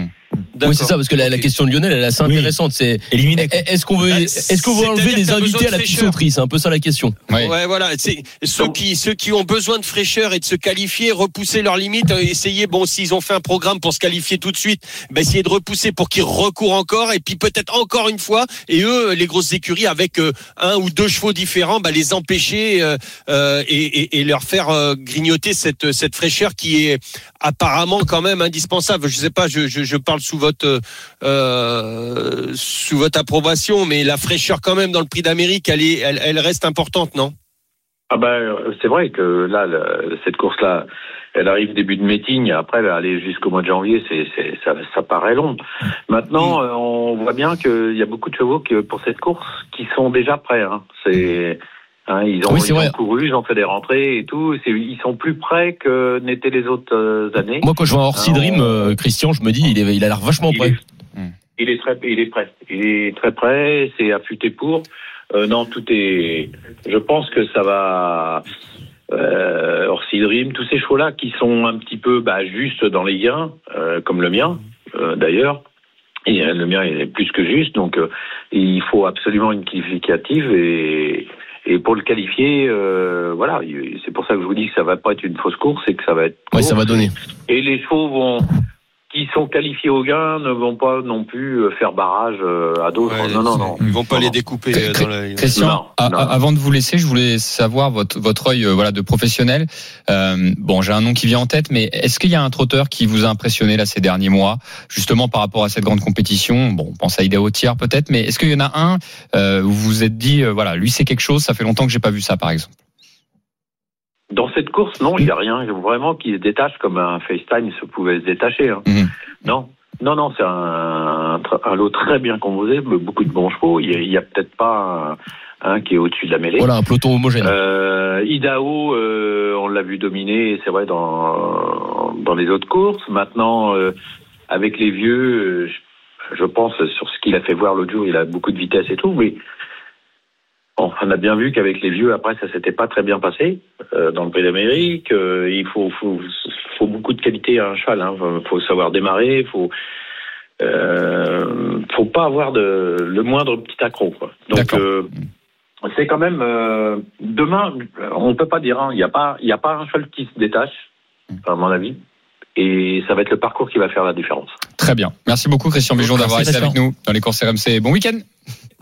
Oui, c'est ça, parce que la, la question de Lionel, elle est assez intéressante. C'est Éliminé. est-ce qu'on veut, Ah, est-ce qu'on veut enlever t'as invités à la petite sauterie C'est un peu ça la question. Ouais. Ouais, voilà. C'est ceux qui ceux qui ont besoin de fraîcheur et de se qualifier, repousser leurs limites, euh, essayer. Bon, s'ils ont fait un programme pour se qualifier tout de suite, ben essayer de repousser pour qu'ils recourent encore et puis peut-être encore une fois. Et eux, les grosses écuries avec euh, un ou deux chevaux différents, ben les empêcher euh, euh, et, et, et leur faire euh, grignoter cette cette fraîcheur qui est apparemment quand même indispensable. Je sais pas, je je, je parle sous votre euh, sous votre approbation, mais la fraîcheur quand même dans le prix d'Amérique, elle est elle, elle reste importante, non? Ah ben, c'est vrai que là, cette course-là, elle arrive début de meeting. Après, elle va aller jusqu'au mois de janvier. C'est, c'est, ça, ça paraît long. Maintenant, euh, on voit bien qu'il y a beaucoup de chevaux que, pour cette course qui sont déjà prêts. Hein. C'est, hein, ils ont, Oui, ils ont couru, ils ont fait des rentrées et tout. Ils sont plus prêts que n'étaient les autres euh, années. Moi, quand je vois Orsi Ah, Dream, euh, Christian, je me dis, il, est, il a l'air vachement Il prêt. est- Il est très, il est prêt. Il est très prêt. C'est affûté pour. Euh, non, tout est. Je pense que ça va. Euh, Orsi Dream, tous ces chevaux-là qui sont un petit peu bah, juste dans les gains, euh, comme le mien d'ailleurs. Et le mien est plus que juste, donc il faut absolument une qualificative et, et pour le qualifier, euh, voilà, il- c'est pour ça que je vous dis que ça va pas être une fausse course et que ça va être. Ouais, ça va donner. Et les chevaux vont, qui sont qualifiés au gain ne vont pas non plus euh, faire barrage euh, à d'autres. Ouais, non, non, non. Ils vont pas Non, les découper euh, dans la... Christian, Non, a- non. a- avant de vous laisser, je voulais savoir votre votre œil voilà de professionnel. Euh, bon, j'ai un nom qui vient en tête, mais est-ce qu'il y a un trotteur qui vous a impressionné là ces derniers mois, justement par rapport à cette grande compétition? Bon, on pense à Ida Tiers peut-être, mais est-ce qu'il y en a un euh, où vous vous êtes dit euh, voilà, lui c'est quelque chose, ça fait longtemps que j'ai pas vu ça par exemple? Dans cette course, non, il n'y a rien vraiment qui se détache comme un FaceTime se pouvait se détacher. hein. Mhm. Non. Non, non, c'est un, un lot très bien composé, beaucoup de bons chevaux. Il y a, peut-être pas un, un qui est au-dessus de la mêlée. Voilà, un peloton homogène. Euh, Idaho, euh, on l'a vu dominer, c'est vrai, dans, dans les autres courses. Maintenant, euh, avec les vieux, euh, je, je pense, sur ce qu'il a fait voir l'autre jour, il a beaucoup de vitesse et tout, mais on a bien vu qu'avec les vieux, après, ça s'était pas très bien passé euh, dans le Prix d'Amérique. Euh, il faut, faut, faut beaucoup de qualité à un cheval. Hein. faut savoir démarrer, faut... Euh, faut pas avoir de le moindre petit accro quoi. Donc euh, c'est quand même euh, demain on peut pas dire hein, il n'y a pas il y a pas un cheval qui se détache à mon avis et ça va être le parcours qui va faire la différence. Très bien. Merci beaucoup Christian Bijon d'avoir été avec nous dans les courses RMC. Bon week-end.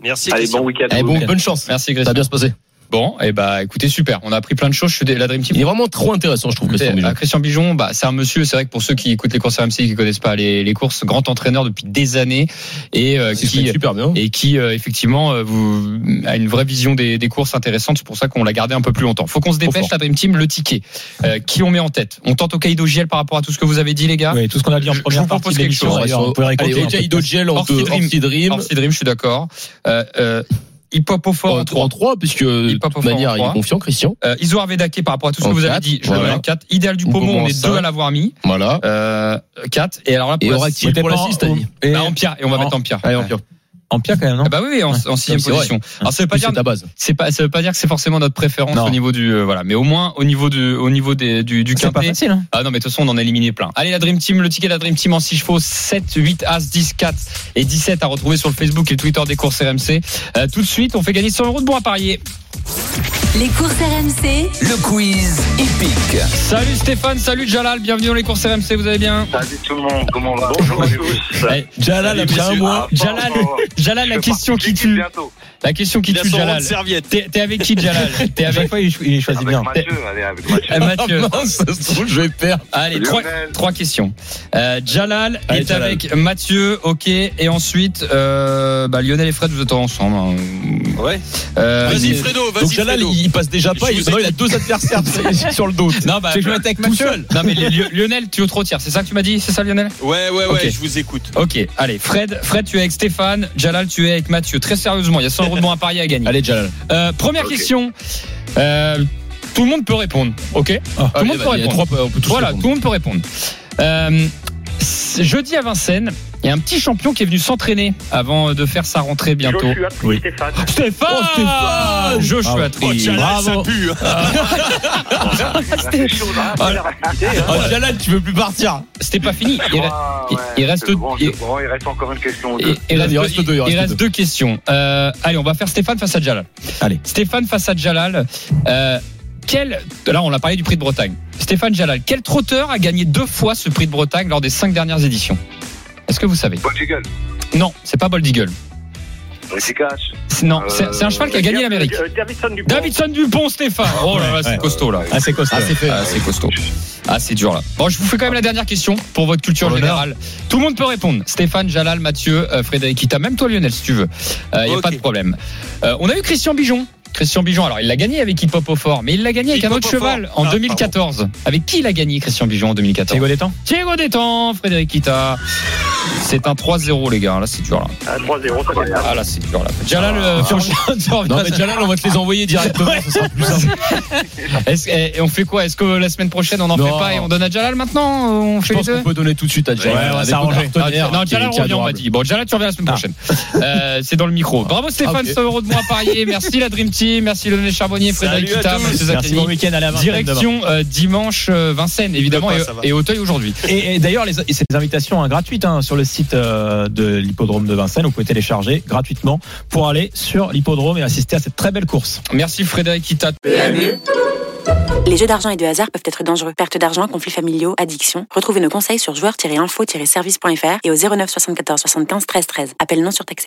Merci. Allez, Christian. bon week-end. Eh, bon, bonne chance. Merci Ça va Christian. bien se passer. Bon, et bah écoutez super. On a appris plein de choses. Je suis de la Dream Team. Il est vraiment trop intéressant, je trouve, Christian Écoutez, Bijon. euh, Christian Bijon, bah, c'est un monsieur, c'est vrai que pour ceux qui écoutent les courses RMC et qui connaissent pas les, les courses, grand entraîneur depuis des années et euh, qui super bien. et qui euh, effectivement vous, a une vraie vision des, des courses intéressantes. C'est pour ça qu'on l'a gardé un peu plus longtemps. Faut qu'on se dépêche, la Dream Team, le ticket. Euh, qui on met en tête? On tente au Kaido Giel par rapport à tout ce que vous avez dit, les gars? Oui, tout ce qu'on a dit en Je- je première vous propose quelque chose. Vous pouvez Allez, podcast. Gel en Dream. Dream, je suis d'accord. Euh, euh, Hippopofor en 3 en 3, puisque de toute manière, il est confiant, Christian. Euh, Iso Arvedake par rapport à tout ce que vous avez dit, je le mets en 4. Idéal du Pomo, on est deux à l'avoir mis. Voilà. Euh, 4. Et alors là, pour Et la- Oractil pour la dépend- 6, t'as dit. Et- bah, en pierre, et on va en- mettre en pierre. Allez, en pire. En pire quand même, non Ah bah oui, oui, en, en sixième position. Alors ça veut pas dire, C'est ta base. c'est pas, ça veut pas dire que c'est forcément notre préférence Non. au niveau du, euh, voilà, mais au moins au niveau du, au niveau des, du, du pas facile. Hein Ah non, mais de toute façon, on en a éliminé plein. Allez, la Dream Team, le ticket de la Dream Team en 6 chevaux, 7, 8, As, 10, 4 et 17 à retrouver sur le Facebook et le Twitter des courses RMC. Euh, tout de suite, on fait gagner 100 euros de bon à parier. Les courses RMC, Le quiz hippique. Salut Stéphane, salut Jalal, bienvenue dans les courses RMC, vous allez bien? Salut tout le monde, comment on va? Bonjour à tous. Eh, Jalal a bien un mois. Jalal, Jalal, la question qui tue. bientôt. La question qui tue Jalal. serviette. T'es t'es avec qui Jalal? T'es À chaque avec fois, il cho- il choisit bien. Avec Mathieu, allez, avec Mathieu. Eh, Mathieu. mince, ça se trouve, je vais perdre. Allez, trois, trois questions. Euh, Jalal Allez, est Jalal. avec Mathieu, ok. Et ensuite, euh, bah, Lionel et Fred, vous êtes ensemble. hein. Ouais. Euh, Vas-y mais- Vas-y Donc Jalal, il passe déjà pas. Je Il non, il a deux adversaires sur le dos. non, bah, Tu veux jouer avec tout Mathieu seul. Non, mais Li- Lionel, tu es trop tiers. C'est ça que tu m'as dit C'est ça, Lionel? Ouais, ouais, ouais, Ok. je vous écoute. Ok, allez. Fred, Fred, tu es avec Stéphane. Jalal, tu es avec Mathieu. Très sérieusement, il y a 100 euros de bon à parier à gagner. Allez, Jalal. Euh, première question. Euh, tout le monde peut répondre, ok? Tout le monde peut répondre. trois, on peut tous Voilà, répondre. tout le monde peut répondre. Euh, jeudi à Vincennes, il y a un petit champion qui est venu s'entraîner avant de faire sa rentrée bientôt. Joshua Oui. Stéphane. Stéphane, Oh, Stéphane Joshua Bravo. Tree. Oh, Jalal, ça Bravo. pue. Oh, Jalal, tu veux plus partir. C'était pas fini. Il, ouais, il reste- il- reste encore une question. deux. il reste, Il reste deux, il il reste reste deux questions. Euh, allez, on va faire Stéphane face à Jalal. Allez. Stéphane face à Jalal. Euh, quel, là, on a parlé du prix de Bretagne. Stéphane Jalal, quel trotteur a gagné deux fois ce prix de Bretagne lors des cinq dernières éditions? Est-ce que vous savez? Tu gueules. Non, c'est pas Bold Eagle. Efficace. C'est- Non, c'est c'est un cheval qui a gagné l'Amérique. Euh, Davidson Dupont. Davidson Dupont, Stéphane. Oh là là, c'est Ouais. costaud là. Ah, c'est costaud. Ah, c'est. Ah, costaud. Ah, c'est dur là. Bon, je vous fais quand même la dernière question pour votre culture Pour générale. Tout le monde peut répondre. Stéphane, Jalal, Mathieu, euh, Frédéric Ita, même toi Lionel si tu veux. Il n'y a pas de problème. Euh, on a eu Christian Bijon. Christian Bijon, alors il l'a gagné avec Hip Hop au fort, mais il l'a gagné avec un autre cheval en Ah, 2014. Avec qui il a gagné Christian Bijon en 2014 Thiago Détang Diego Détang, Frédéric Ita. C'est un 3-0 les gars, là c'est dur là. Ah, 3-0, ça fait bien. Ah là c'est dur là. Jalal, euh, reviens- Non, mais Jalal, on va te les envoyer directement. Ça sera plus simple. Est-ce- et on fait quoi? Est-ce que la semaine prochaine on n'en Non. fait pas et on donne à Jalal maintenant? On Je fait les pense deux? qu'on peut donner tout de suite à Jalal. Ouais, on va Avec s'arranger. notre partenaire non, qui est- Jalal qui est revient, on m'a adorable. dit. Bon, Jalal, tu reviens la semaine Ah. prochaine. Euh, c'est dans le micro. Bravo Stéphane, Ah, ok. 100 euros de mois à parier. Merci la Dream Team, merci Lionel Charbonnier, Frédéric Salut à Kita, tous. Merci, Zaccani. bon week-end à la demain. Direction euh, dimanche euh, Vincennes, évidemment, pas, et, ça va. et Auteuil aujourd'hui. Et, et d'ailleurs, les, et ces invitations hein, gratuites hein, sur le site euh, de l'hippodrome de Vincennes, vous pouvez télécharger gratuitement pour aller sur l'hippodrome et assister à cette très belle course. Merci Frédéric Kita. Les jeux d'argent et de hasard peuvent être dangereux. Perte d'argent, conflits familiaux, addiction. Retrouvez nos conseils sur joueurs-info-service.fr et au 09 74 75 13 13. Appel non surtaxé.